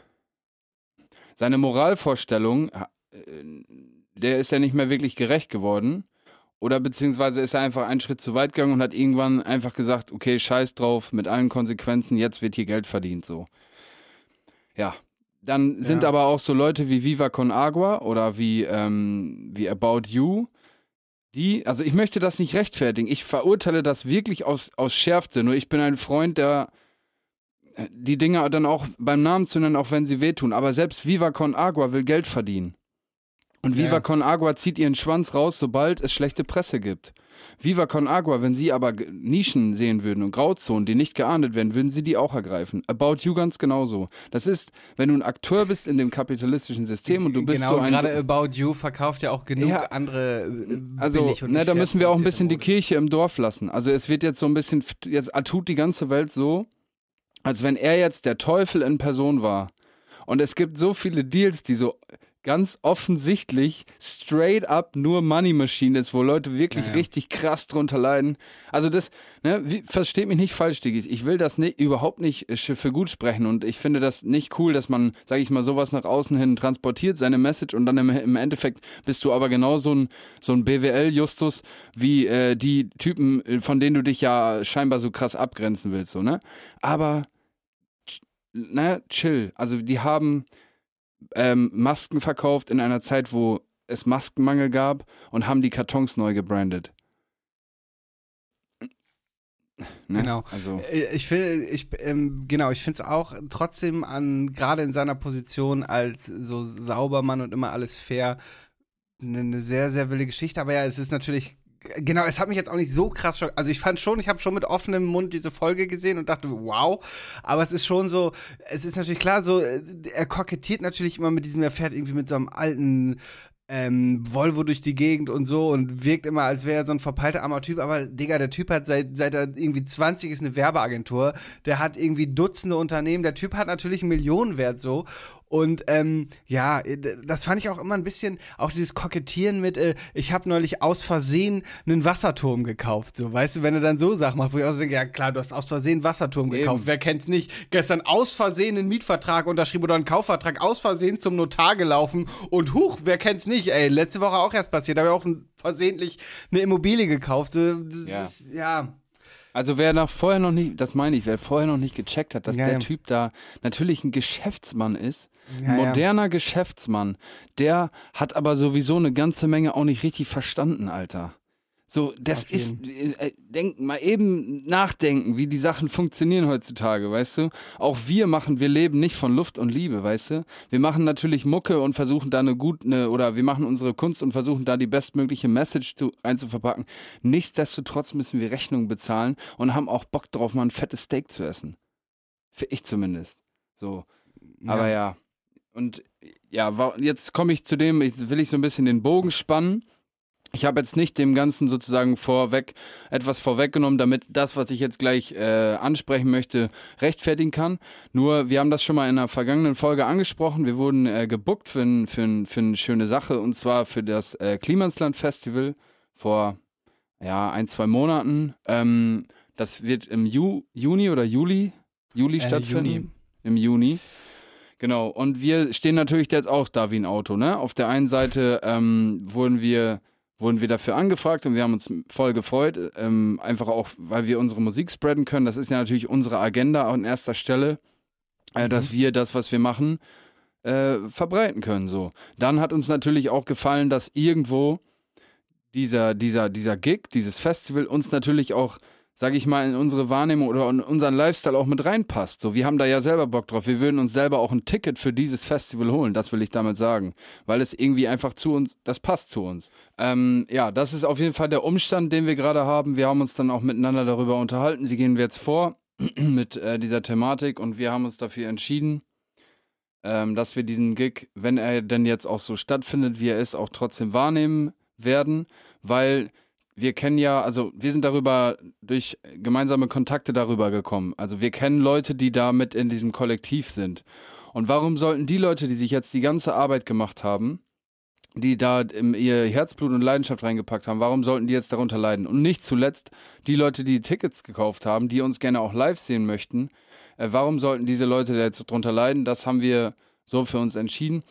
seine Moralvorstellung, äh, der ist ja nicht mehr wirklich gerecht geworden. Oder beziehungsweise ist er einfach einen Schritt zu weit gegangen und hat irgendwann einfach gesagt, okay, scheiß drauf, mit allen Konsequenzen, jetzt wird hier Geld verdient, so. Ja. Dann sind Ja. aber auch so Leute wie Viva Con Agua oder wie, ähm, wie About You, die, also ich möchte das nicht rechtfertigen. Ich verurteile das wirklich aus, aus Schärfte. Nur ich bin ein Freund, der die Dinge dann auch beim Namen zu nennen, auch wenn sie wehtun. Aber selbst Viva Con Agua will Geld verdienen. Und Viva Ja. Con Agua zieht ihren Schwanz raus, sobald es schlechte Presse gibt. Viva Con Agua, wenn sie aber Nischen sehen würden und Grauzonen, die nicht geahndet werden, würden sie die auch ergreifen. About You ganz genauso. Das ist, wenn du ein Akteur bist in dem kapitalistischen System und du bist genau, so ein gerade About You verkauft ja auch genug Ja. andere äh, also, ne, da müssen wir auch ein bisschen die. Kirche im Dorf lassen. Also es wird jetzt so ein bisschen, jetzt tut die ganze Welt so, als wenn er jetzt der Teufel in Person war. Und es gibt so viele Deals, die so ganz offensichtlich straight up nur Money Machine ist, wo Leute wirklich Ja, ja. richtig krass drunter leiden. Also das, ne, wie, versteht mich nicht falsch, Diggis. Ich will das nicht, überhaupt nicht äh, für gut sprechen und ich finde das nicht cool, dass man, sag ich mal, sowas nach außen hin transportiert, seine Message und dann im, im Endeffekt bist du aber genau so ein, so ein BWL-Justus wie äh, die Typen, äh, von denen du dich ja scheinbar so krass abgrenzen willst, so, ne? Aber ne, chill. Also die haben ähm, Masken verkauft in einer Zeit, wo es Maskenmangel gab und haben die Kartons neu gebrandet. Ne? Genau. Also, Äh, Ich finde, ich, ähm, genau, ich finde es auch trotzdem an, gerade in seiner Position als so Saubermann und immer alles fair, eine ne sehr, sehr wilde Geschichte. Aber ja, es ist natürlich, genau, es hat mich jetzt auch nicht so krass schock. Also ich fand schon, ich habe schon mit offenem Mund diese Folge gesehen und dachte, wow. Aber es ist schon so, es ist natürlich klar, so, äh, er kokettiert natürlich immer mit diesem, er fährt irgendwie mit so einem alten ähm, Volvo durch die Gegend und so und wirkt immer, als wäre er so ein verpeilter armer Typ, aber Digga, der Typ hat seit, seit er irgendwie 20 ist eine Werbeagentur, der hat irgendwie Dutzende Unternehmen, der Typ hat natürlich einen Millionenwert so und ähm, ja, das fand ich auch immer ein bisschen, auch dieses Kokettieren mit, äh, ich habe neulich aus Versehen einen Wasserturm gekauft, so, weißt du, wenn er dann so Sachen macht, wo ich auch so denke, ja klar, du hast aus Versehen einen Wasserturm gekauft, Eben. wer kennt's nicht, gestern aus Versehen einen Mietvertrag unterschrieben oder einen Kaufvertrag aus Versehen zum Notar gelaufen und huch, wer kennt's nicht, ey, letzte Woche auch erst passiert, da habe ich auch versehentlich eine Immobilie gekauft, so, das Ja. ist, ja, also wer nach vorher noch nicht, das meine ich, wer vorher noch nicht gecheckt hat, dass Ja, der ja. Typ da natürlich ein Geschäftsmann ist, Ja, ein moderner Geschäftsmann, der hat aber sowieso eine ganze Menge auch nicht richtig verstanden, Alter. So, das ist, äh, denk mal eben nachdenken, wie die Sachen funktionieren heutzutage, weißt du? Auch wir machen, wir leben nicht von Luft und Liebe, weißt du? Wir machen natürlich Mucke und versuchen da eine gute, oder wir machen unsere Kunst und versuchen da die bestmögliche Message zu, einzuverpacken. Nichtsdestotrotz müssen wir Rechnungen bezahlen und haben auch Bock drauf, mal ein fettes Steak zu essen. Für ich zumindest. So. Aber ja. Und ja, jetzt komme ich zu dem, ich will ich so ein bisschen den Bogen spannen. Ich habe jetzt nicht dem Ganzen sozusagen vorweg etwas vorweggenommen, damit das, was ich jetzt gleich äh, ansprechen möchte, rechtfertigen kann. Nur, wir haben das schon mal in einer vergangenen Folge angesprochen. Wir wurden äh, gebuckt für, ein, für, ein, für eine schöne Sache und zwar für das äh, Klimansland Festival vor ja, ein, zwei Monaten. Ähm, das wird im Ju Juni oder Juli, Juli Äh, stattfinden. Juni. Im Juni. Genau, und wir stehen natürlich jetzt auch da wie ein Auto, ne? Auf der einen Seite ähm, wurden wir wurden wir dafür angefragt und wir haben uns voll gefreut, ähm, einfach auch, weil wir unsere Musik spreaden können. Das ist ja natürlich unsere Agenda an erster Stelle, äh, dass wir das, was wir machen, äh, verbreiten können. So. Dann hat uns natürlich auch gefallen, dass irgendwo dieser, dieser, dieser Gig, dieses Festival uns natürlich auch, sage ich mal, in unsere Wahrnehmung oder in unseren Lifestyle auch mit reinpasst. So, wir haben da ja selber Bock drauf. Wir würden uns selber auch ein Ticket für dieses Festival holen, das will ich damit sagen. Weil es irgendwie einfach zu uns, das passt zu uns. Ähm, ja, das ist auf jeden Fall der Umstand, den wir gerade haben. Wir haben uns dann auch miteinander darüber unterhalten, wie gehen wir jetzt vor *clears throat* mit äh, dieser Thematik und wir haben uns dafür entschieden, ähm, dass wir diesen Gig, wenn er denn jetzt auch so stattfindet, wie er ist, auch trotzdem wahrnehmen werden, weil wir kennen ja, also wir sind darüber durch gemeinsame Kontakte darüber gekommen. Also wir kennen Leute, die da mit in diesem Kollektiv sind. Und warum sollten die Leute, die sich jetzt die ganze Arbeit gemacht haben, die da ihr Herzblut und Leidenschaft reingepackt haben, warum sollten die jetzt darunter leiden? Und nicht zuletzt die Leute, die Tickets gekauft haben, die uns gerne auch live sehen möchten, äh, warum sollten diese Leute da jetzt darunter leiden? Das haben wir so für uns entschieden.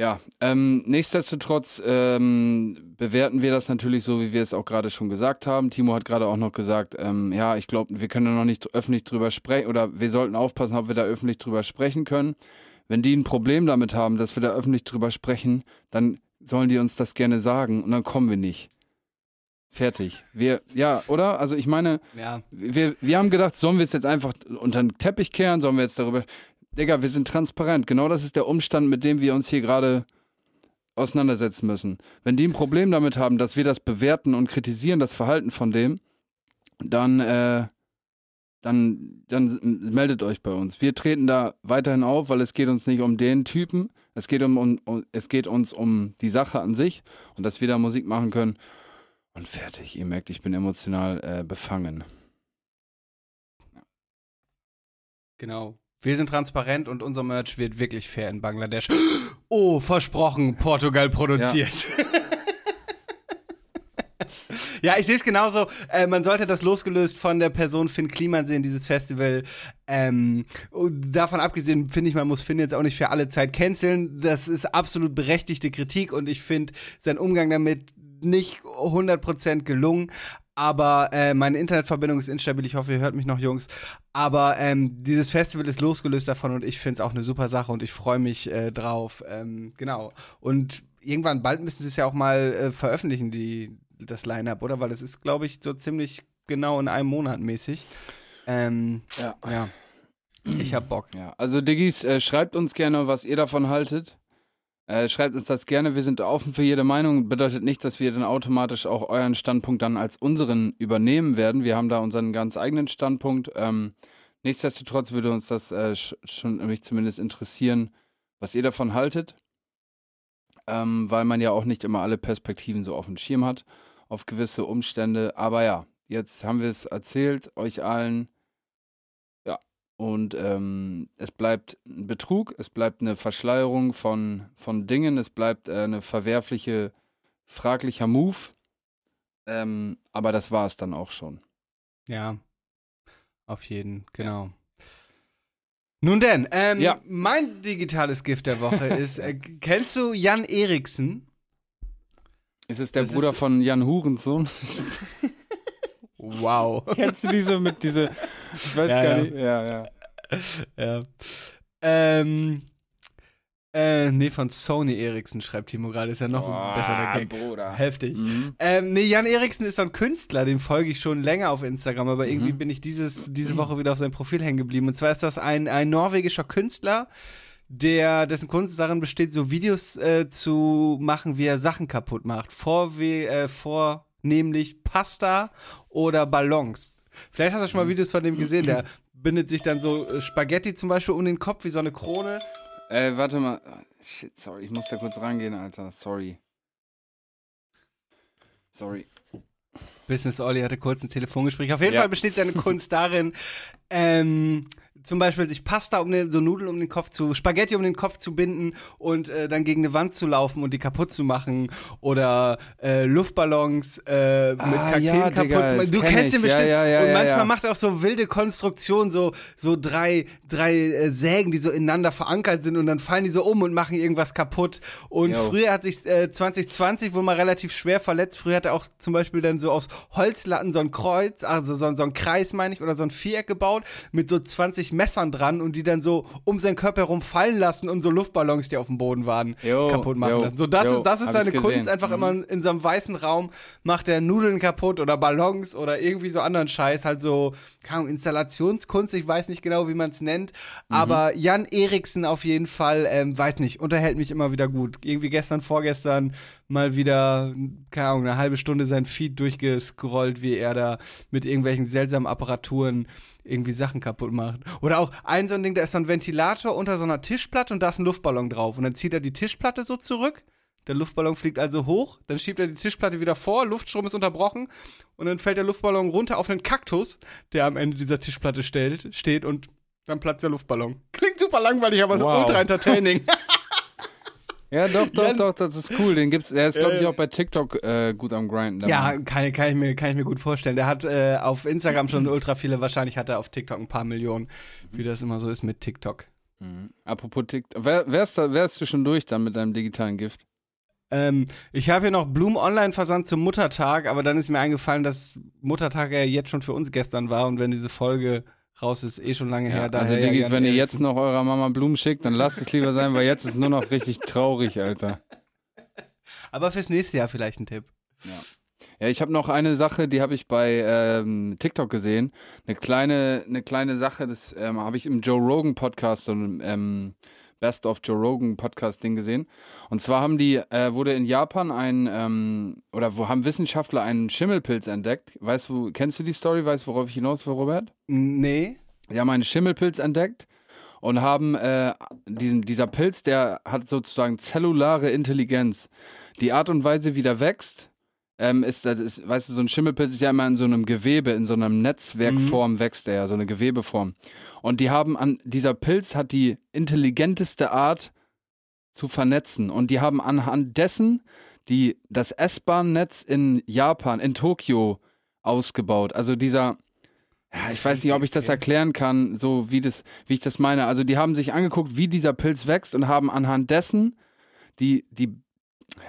Ja, ähm, nichtsdestotrotz ähm, bewerten wir das natürlich so, wie wir es auch gerade schon gesagt haben. Timo hat gerade auch noch gesagt, ähm, ja, ich glaube, wir können da noch nicht öffentlich drüber sprechen oder wir sollten aufpassen, ob wir da öffentlich drüber sprechen können. Wenn die ein Problem damit haben, dass wir da öffentlich drüber sprechen, dann sollen die uns das gerne sagen und dann kommen wir nicht. Fertig. Wir, ja, oder? Also ich meine, Ja. wir, wir haben gedacht, sollen wir es jetzt einfach unter den Teppich kehren? Sollen wir jetzt darüber. Digga, wir sind transparent. Genau das ist der Umstand, mit dem wir uns hier gerade auseinandersetzen müssen. Wenn die ein Problem damit haben, dass wir das bewerten und kritisieren, das Verhalten von dem, dann, äh, dann, dann meldet euch bei uns. Wir treten da weiterhin auf, weil es geht uns nicht um den Typen. Es geht, um, um, es geht uns um die Sache an sich und dass wir da Musik machen können. Und fertig. Ihr merkt, ich bin emotional äh, befangen. Genau. Wir sind transparent und unser Merch wird wirklich fair in Bangladesch. *gasps* Oh, versprochen, Portugal produziert. Ja, *laughs* ich sehe es genauso. Äh, man sollte das losgelöst von der Person Finn Kliman sehen, dieses Festival. Ähm, davon abgesehen finde ich, man muss Finn jetzt auch nicht für alle Zeit canceln. Das ist absolut berechtigte Kritik und ich finde sein Umgang damit nicht 100% gelungen. Aber äh, meine Internetverbindung ist instabil. Ich hoffe, ihr hört mich noch, Jungs. Aber ähm, dieses Festival ist losgelöst davon und ich finde es auch eine super Sache und ich freue mich äh, drauf. Ähm, genau. Und irgendwann bald müssen sie es ja auch mal äh, veröffentlichen, die, das Line-Up, oder? Weil es ist, glaube ich, so ziemlich genau in einem Monat mäßig. Ähm, Ja. ja. Ich hab Bock. Ja, also Diggis, äh, schreibt uns gerne, was ihr davon haltet. Äh, schreibt uns das gerne. Wir sind offen für jede Meinung. Bedeutet nicht, dass wir dann automatisch auch euren Standpunkt dann als unseren übernehmen werden. Wir haben da unseren ganz eigenen Standpunkt. Ähm, nichtsdestotrotz würde uns das äh, sch- schon mich zumindest interessieren, was ihr davon haltet. Ähm, weil man ja auch nicht immer alle Perspektiven so auf dem Schirm hat, auf gewisse Umstände. Aber ja, jetzt haben wir es erzählt, euch allen. Und ähm, es bleibt ein Betrug, es bleibt eine Verschleierung von, von Dingen, es bleibt äh, eine verwerfliche, fraglicher Move. Ähm, aber das war es dann auch schon. Ja. Auf jeden, genau. Nun denn, ähm, Ja. mein digitales Gift der Woche *laughs* ist, äh, kennst du Jan Eriksen? Ist es der Das Bruder ist- von Jan Hurensohn? *laughs* Wow. *laughs* Kennst du diese mit diese, ich weiß Ja, gar ja. nicht, ja, ja. ja. Ähm, äh, nee, von Sony Eriksen schreibt Timo gerade, ist ja noch ein besserer Gag. Bruder. Heftig. Mhm. Ähm, nee, Jan Eriksen ist so ein Künstler, dem folge ich schon länger auf Instagram, aber irgendwie Mhm. bin ich dieses, diese Woche wieder auf sein Profil hängen geblieben. Und zwar ist das ein, ein norwegischer Künstler, der, dessen Kunst darin besteht, so Videos äh, zu machen, wie er Sachen kaputt macht. Vorwe äh, vornehmlich Pasta oder Ballons. Vielleicht hast du schon mal Videos von dem gesehen, der *clears throat* bindet sich dann so äh, Spaghetti zum Beispiel um den Kopf wie so eine Krone. Äh, warte mal. Shit, sorry, ich muss da kurz rangehen, Alter. Sorry. Sorry. Business Olli hatte kurz ein Telefongespräch. Auf jeden Ja. Fall besteht seine Kunst darin, *laughs* ähm, zum Beispiel sich Pasta um den, so Nudeln um den Kopf zu, Spaghetti um den Kopf zu binden und äh, dann gegen eine Wand zu laufen und die kaputt zu machen oder äh, Luftballons äh, mit Ah, Kakteen ja, kaputt Digga, zu machen. Du kenn kennst ihn bestimmt. ja, ja, und manchmal macht er auch so wilde Konstruktionen, so so drei drei äh, Sägen, die so ineinander verankert sind und dann fallen die so um und machen irgendwas kaputt. Und Jo. früher hat sich äh, 2020 wohl mal relativ schwer verletzt. Früher hat er auch zum Beispiel dann so aus Holzlatten so ein Kreuz, also so, so ein Kreis meine ich, oder so ein Viereck gebaut mit so 20 Messern dran und die dann so um seinen Körper herum fallen lassen und so Luftballons, die auf dem Boden waren, Jo, kaputt machen jo, lassen. So, das jo, ist, das ist seine. Kunst, einfach Mhm. immer in so einem weißen Raum macht er Nudeln kaputt oder Ballons oder irgendwie so anderen Scheiß, halt so, keine Ahnung, Installationskunst, ich weiß nicht genau, wie man es nennt, Mhm. aber Jan Eriksen auf jeden Fall, ähm, weiß nicht, unterhält mich immer wieder gut. Irgendwie gestern, vorgestern mal wieder, keine Ahnung, eine halbe Stunde sein Feed durchgescrollt, wie er da mit irgendwelchen seltsamen Apparaturen irgendwie Sachen kaputt macht. Oder auch ein so ein Ding, da ist so ein Ventilator unter so einer Tischplatte und da ist ein Luftballon drauf. Und dann zieht er die Tischplatte so zurück. Der Luftballon fliegt also hoch, dann schiebt er die Tischplatte wieder vor, Luftstrom ist unterbrochen und dann fällt der Luftballon runter auf einen Kaktus, der am Ende dieser Tischplatte stellt, steht und dann platzt der Luftballon. Klingt super langweilig, aber so Wow. ultra entertaining. *laughs* Ja, doch, doch, Jan- doch, das ist cool. Den gibt's, der ist, glaube ich, Ja. auch bei TikTok äh, gut am Grinden. ja, kann, kann, ich mir, kann ich mir gut vorstellen. Der hat äh, auf Instagram schon ultra viele, wahrscheinlich hat er auf TikTok ein paar Millionen, wie das immer so ist mit TikTok. Mhm. Apropos TikTok. Wer, wärst, da, wärst du schon durch dann mit deinem digitalen Gift? Ähm, ich habe hier noch Blumen Online-Versand zum Muttertag, aber dann ist mir eingefallen, dass Muttertag ja jetzt schon für uns gestern war und wenn diese Folge raus ist, eh schon lange her. Ja, daher also, ja Diggis, wenn ihr jetzt noch eurer Mama Blumen schickt, dann lasst es lieber sein, weil jetzt ist nur noch richtig traurig, Alter. *laughs* Aber fürs nächste Jahr vielleicht ein Tipp. Ja, ich habe noch eine Sache, die habe ich bei ähm, TikTok gesehen. Eine kleine, eine kleine Sache, das ähm, habe ich im Joe Rogan Podcast, so ähm, Best of Joe Rogan Podcast Ding gesehen. Und zwar haben die, äh, wurde in Japan ein, ähm, oder wo haben Wissenschaftler einen Schimmelpilz entdeckt. Weißt du, kennst du die Story? Weißt du, worauf ich hinaus will, Robert? Nee. Die haben einen Schimmelpilz entdeckt und haben äh, diesen, dieser Pilz, der hat sozusagen zellulare Intelligenz. Die Art und Weise, wie der wächst, ähm, ist, das ist, weißt du, so ein Schimmelpilz ist ja immer in so einem Gewebe, in so einem Netzwerkform wächst er ja, so eine Gewebeform. Und die haben an, dieser Pilz hat die intelligenteste Art zu vernetzen. Und die haben anhand dessen die, das S-Bahn-Netz in Japan, in Tokio ausgebaut. Also dieser, ich weiß nicht, ob ich das erklären kann, so wie, das, wie ich das meine. Also die haben sich angeguckt, wie dieser Pilz wächst und haben anhand dessen die, die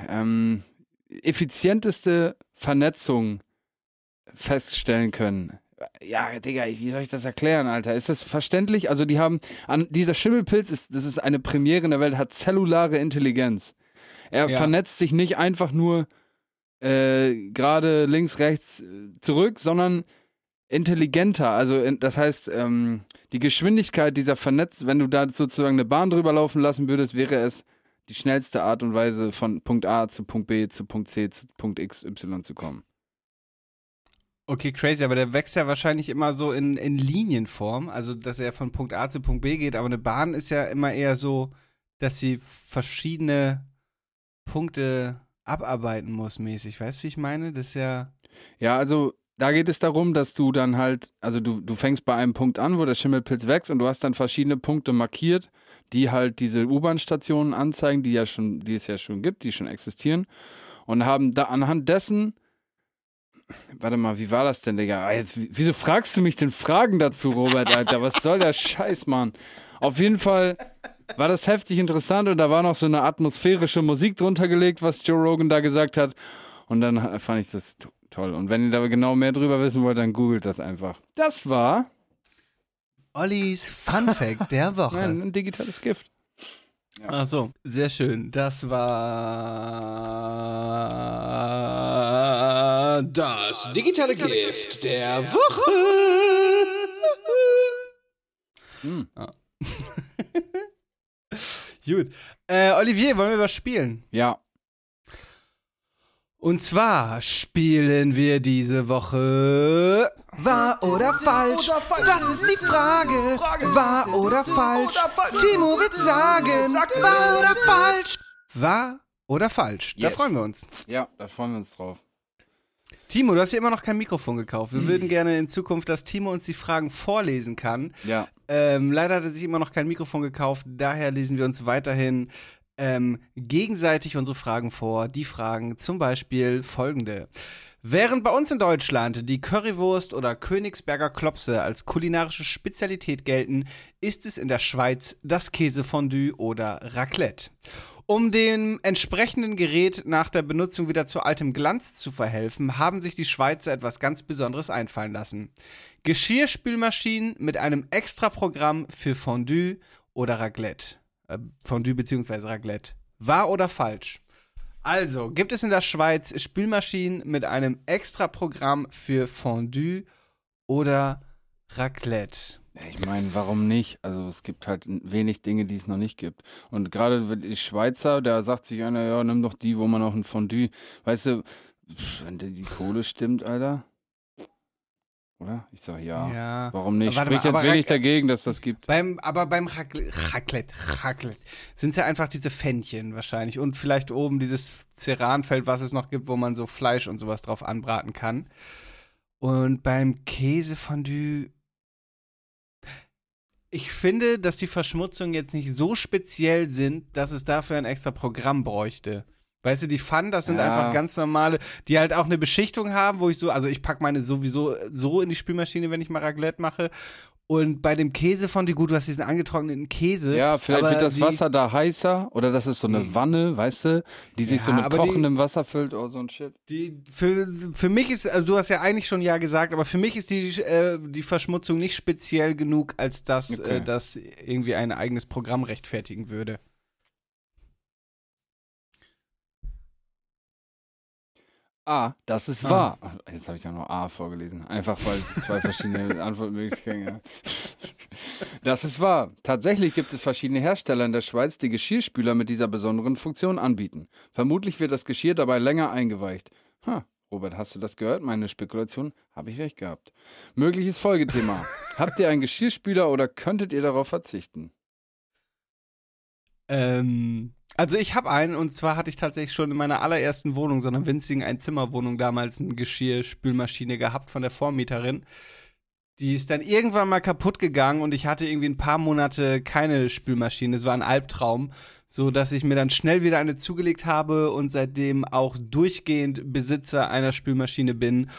ähm, effizienteste Vernetzung feststellen können. Ja, Digga, wie soll ich das erklären, Alter? Ist das verständlich? Also die haben, an dieser Schimmelpilz ist, das ist eine Premiere in der Welt, hat zellulare Intelligenz. Er Ja. vernetzt sich nicht einfach nur äh, gerade links, rechts äh, zurück, sondern intelligenter. Also in, das heißt, ähm, die Geschwindigkeit dieser Vernetz, wenn du da sozusagen eine Bahn drüber laufen lassen würdest, wäre es die schnellste Art und Weise von Punkt A zu Punkt B zu Punkt C zu Punkt X, Y zu kommen. Okay, crazy, aber der wächst ja wahrscheinlich immer so in, in Linienform, also dass er von Punkt A zu Punkt B geht, aber eine Bahn ist ja immer eher so, dass sie verschiedene Punkte abarbeiten muss, mäßig. Weißt du, wie ich meine? Das ist ja. Ja, also da geht es darum, dass du dann halt, also du, du fängst bei einem Punkt an, wo der Schimmelpilz wächst und du hast dann verschiedene Punkte markiert, die halt diese U-Bahn-Stationen anzeigen, die ja schon, die es ja schon gibt, die schon existieren und haben da anhand dessen Warte mal, wie war das denn, Digga? Ah, Jetzt, wieso fragst du mich denn Fragen dazu, Robert, Alter? Was soll der Scheiß, Mann? Auf jeden Fall war das heftig interessant und da war noch so eine atmosphärische Musik drunter gelegt, was Joe Rogan da gesagt hat. Und dann fand ich das to- toll. Und wenn ihr da genau mehr drüber wissen wollt, dann googelt das einfach. Das war Ollis Fun Fact der *laughs* Woche. ein, ein digitales Gift. Ach so, sehr schön. Das war das digitale Gift der Woche. *laughs* Hm. Ah. *laughs* Gut. Äh, Olivier, wollen wir was spielen? Ja. Und zwar spielen wir diese Woche. Wahr oder falsch? Das ist die Frage. Wahr oder falsch? Timo wird sagen. Wahr oder falsch? Wahr oder falsch? Da Yes. freuen wir uns. Ja, da freuen wir uns drauf. Timo, du hast ja immer noch kein Mikrofon gekauft. Wir würden gerne in Zukunft, dass Timo uns die Fragen vorlesen kann. Ja. Ähm, leider hat er sich immer noch kein Mikrofon gekauft, daher lesen wir uns weiterhin ähm, gegenseitig unsere Fragen vor. Die Fragen zum Beispiel folgende. Während bei uns in Deutschland die Currywurst oder Königsberger Klopse als kulinarische Spezialität gelten, ist es in der Schweiz das Käsefondue oder Raclette. Um dem entsprechenden Gerät nach der Benutzung wieder zu altem Glanz zu verhelfen, haben sich die Schweizer etwas ganz Besonderes einfallen lassen. Geschirrspülmaschinen mit einem Extraprogramm für Fondue oder Raclette. Äh, Fondue bzw. Raclette. Wahr oder falsch? Also, gibt es in der Schweiz Spülmaschinen mit einem Extraprogramm für Fondue oder Raclette? Ich meine, warum nicht? Also es gibt halt wenig Dinge, die es noch nicht gibt. Und gerade die Schweizer, da sagt sich einer, ja, nimm doch die, wo man noch ein Fondue. Weißt du, wenn dir die Kohle stimmt, Alter. Oder? Ich sag ja. Ja. Warum nicht? Warte Spricht mal, jetzt wenig Rac- dagegen, dass das gibt. Beim, aber beim Raclette, Raclette, Raclette sind es ja einfach diese Fännchen wahrscheinlich und vielleicht oben dieses Ceranfeld, was es noch gibt, wo man so Fleisch und sowas drauf anbraten kann. Und beim Käsefondue, ich finde, dass die Verschmutzungen jetzt nicht so speziell sind, dass es dafür ein extra Programm bräuchte. Weißt du, die Pfannen, das sind Ja. einfach ganz normale, die halt auch eine Beschichtung haben, wo ich so, also ich packe meine sowieso so in die Spülmaschine, wenn ich mal Raclette mache. Und bei dem Käse von die, gut, du hast diesen angetrockneten Käse. Ja, vielleicht wird das die- Wasser da heißer oder das ist so eine Wanne, weißt du, die sich Ja, so mit aber die- kochendem Wasser füllt oder so ein Shit. Die, für, für mich ist, also du hast ja eigentlich schon ja gesagt, aber für mich ist die, äh, die Verschmutzung nicht speziell genug, als dass Okay. äh, das irgendwie ein eigenes Programm rechtfertigen würde. A, das ist Ah. wahr. Jetzt habe ich ja noch A vorgelesen. Einfach weil es zwei verschiedene *laughs* Antwortmöglichkeiten gibt. Das ist wahr. Tatsächlich gibt es verschiedene Hersteller in der Schweiz, die Geschirrspüler mit dieser besonderen Funktion anbieten. Vermutlich wird das Geschirr dabei länger eingeweicht. Ha, Robert, hast du das gehört? Meine Spekulation? Habe ich recht gehabt. Mögliches Folgethema. *laughs* Habt ihr einen Geschirrspüler oder könntet ihr darauf verzichten? Ähm, Also ich habe einen und zwar hatte ich tatsächlich schon in meiner allerersten Wohnung, so einer winzigen Einzimmerwohnung damals eine Geschirrspülmaschine gehabt von der Vormieterin. Die ist dann irgendwann mal kaputt gegangen und ich hatte irgendwie ein paar Monate keine Spülmaschine. Es war ein Albtraum, so dass ich mir dann schnell wieder eine zugelegt habe und seitdem auch durchgehend Besitzer einer Spülmaschine bin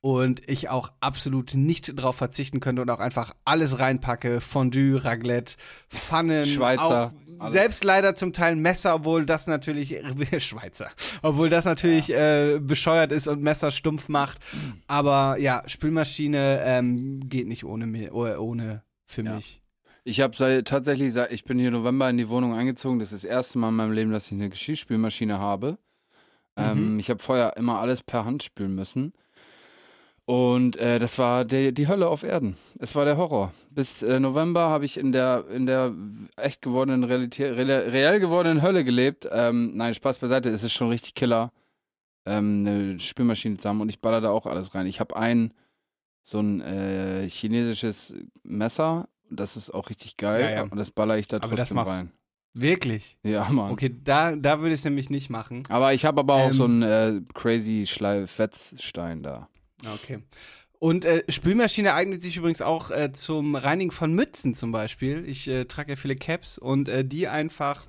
und ich auch absolut nicht darauf verzichten könnte und auch einfach alles reinpacke. Fondue, Raclette, Pfannen, Schweizer, auch selbst leider zum Teil Messer, obwohl das natürlich *laughs* Schweizer, obwohl das natürlich äh, bescheuert ist und Messer stumpf macht. Aber ja, Spülmaschine ähm, geht nicht ohne mir, oh- ohne für Ja. mich. Ich habe tatsächlich, seit, ich bin hier November in die Wohnung eingezogen. Das ist das erste Mal in meinem Leben, dass ich eine Geschirrspülmaschine habe. Ähm, ich habe vorher immer alles per Hand spülen müssen. Und äh, das war der, die Hölle auf Erden. Es war der Horror. Bis äh, November habe ich in der, in der echt gewordenen, Realität, real, gewordenen Hölle gelebt. Ähm, nein, Spaß beiseite, es ist schon richtig Killer. Ähm, eine Spülmaschine zusammen und ich baller da auch alles rein. Ich habe ein so ein äh, chinesisches Messer. Das ist auch richtig geil. Ja, ja. Und das baller ich da Aber trotzdem rein. Wirklich? Ja, Mann. Okay, da, da würde ich es nämlich nicht machen. Aber ich habe aber auch Ähm, so einen äh, crazy Schleif-Fetzstein da. Okay. Und äh, Spülmaschine eignet sich übrigens auch äh, zum Reinigen von Mützen zum Beispiel. Ich äh, trage ja viele Caps und äh, die einfach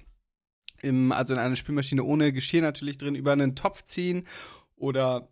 im, also in eine Spülmaschine ohne Geschirr natürlich drin über einen Topf ziehen oder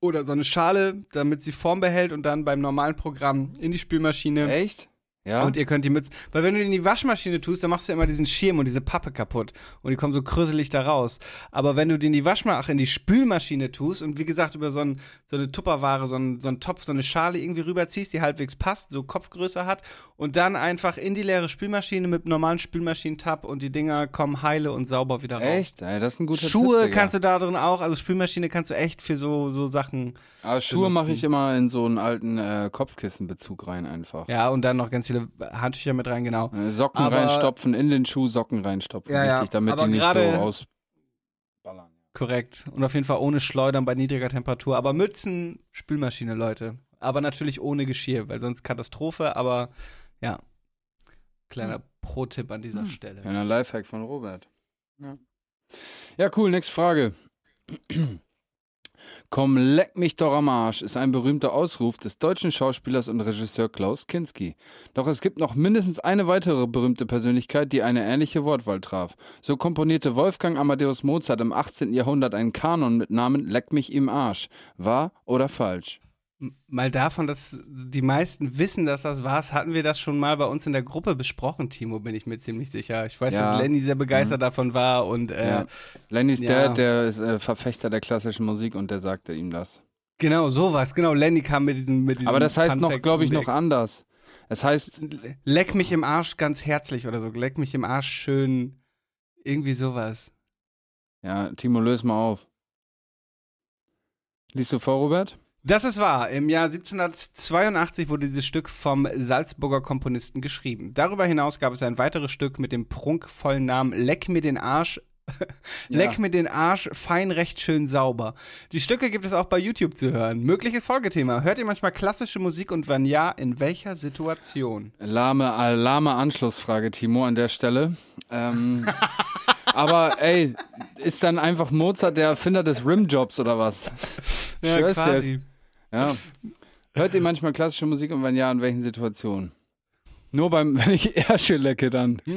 oder so eine Schale, damit sie Form behält und dann beim normalen Programm in die Spülmaschine. Echt? Ja? Und ihr könnt die Mützen. Weil wenn du die in die Waschmaschine tust, dann machst du ja immer diesen Schirm und diese Pappe kaputt. Und die kommen so krüsselig da raus. Aber wenn du die in die Waschmaschine, in die Spülmaschine tust und wie gesagt über so, ein, so eine Tupperware, so, ein, so einen Topf, so eine Schale irgendwie rüberziehst, die halbwegs passt, so Kopfgröße hat und dann einfach in die leere Spülmaschine mit einem normalen Spülmaschinentab und die Dinger kommen heile und sauber wieder raus. Echt? Ey, das ist ein guter Schuhe Tipp, kannst du da drin auch, also Spülmaschine kannst du echt für so, so Sachen. Aber Schuhe mache ich immer in so einen alten äh, Kopfkissenbezug rein einfach. Ja, und dann noch ganz viele Handtücher mit rein, genau. Äh, Socken Aber- reinstopfen, in den Schuh Socken reinstopfen, Ja, richtig, damit Aber die nicht so gerade- ausballern. Korrekt. Und auf jeden Fall ohne Schleudern bei niedriger Temperatur. Aber Mützen, Spülmaschine, Leute. Aber natürlich ohne Geschirr, weil sonst Katastrophe. Aber ja, kleiner Pro-Tipp an dieser Stelle. Kleiner Lifehack von Robert. Ja. ja, cool, nächste Frage. Komm, leck mich doch am Arsch, ist ein berühmter Ausruf des deutschen Schauspielers und Regisseur Klaus Kinski. Doch es gibt noch mindestens eine weitere berühmte Persönlichkeit, die eine ähnliche Wortwahl traf. So komponierte Wolfgang Amadeus Mozart im 18. Jahrhundert einen Kanon mit Namen Leck mich im Arsch. Wahr oder falsch? Mal davon, dass die meisten wissen, dass das war's, hatten wir das schon mal bei uns in der Gruppe besprochen, Timo, bin ich mir ziemlich sicher. Ich weiß, Ja. dass Lenny sehr begeistert davon war und äh, ja. Lennys ja. Dad, der ist äh, Verfechter der klassischen Musik und der sagte ihm das. genau, sowas. Genau, Lenny kam mit diesem. Mit diesem Aber das heißt noch, Funfact glaube ich, noch anders. Es heißt, Leck mich im Arsch ganz herzlich oder so. Leck mich im Arsch schön. Irgendwie sowas. ja, Timo, löse mal auf. Liest du vor, Robert? Das ist wahr. Im Jahr 1782 wurde dieses Stück vom Salzburger Komponisten geschrieben. Darüber hinaus gab es ein weiteres Stück mit dem prunkvollen Namen Leck mir den Arsch. *laughs* Leck mir den Arsch, fein, recht schön sauber. Die Stücke gibt es auch bei YouTube zu hören. Mögliches Folgethema. Hört ihr manchmal klassische Musik und wenn ja, in welcher Situation? Lahme, äh, lahme Anschlussfrage, Timo, an der Stelle. Ähm, *laughs* aber ey, ist dann einfach Mozart der Erfinder des Rimjobs oder was? Schwör's dir. Ja. *laughs* Hört ihr manchmal klassische Musik und wenn ja, in welchen Situationen? Nur beim, *laughs* wenn ich Ärsche lecke, dann. *laughs*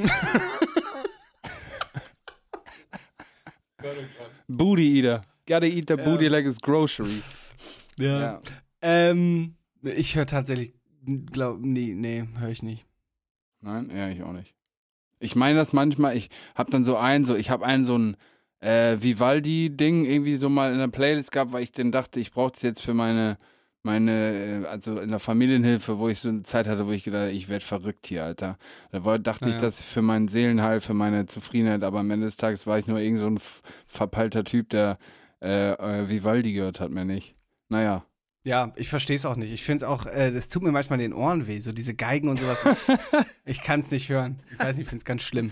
Booty Eater. Gotta eat the booty like it's groceries. Ja. Ja. Ähm, ich höre tatsächlich, glaub, nee, nee, höre ich nicht. Nein, ja, ich auch nicht. Ich meine das manchmal, ich hab dann so einen, so, ich hab einen so ein äh, Vivaldi-Ding irgendwie so mal in der Playlist gehabt, weil ich den dachte, ich brauche es jetzt für meine, meine, äh, also in der Familienhilfe, wo ich so eine Zeit hatte, wo ich gedacht habe, ich werde verrückt hier, Alter. Da wollte, dachte Ja, ich, ja. das für meinen Seelenheil, für meine Zufriedenheit, aber am Ende des Tages war ich nur irgend so ein verpeilter Typ, der äh, äh, Vivaldi gehört hat, mir nicht. Naja. Ja, ich verstehe es auch nicht. Ich finde auch, äh, das tut mir manchmal den Ohren weh, so diese Geigen und sowas. *laughs* ich kann es nicht hören. Ich weiß nicht, ich finde es ganz schlimm.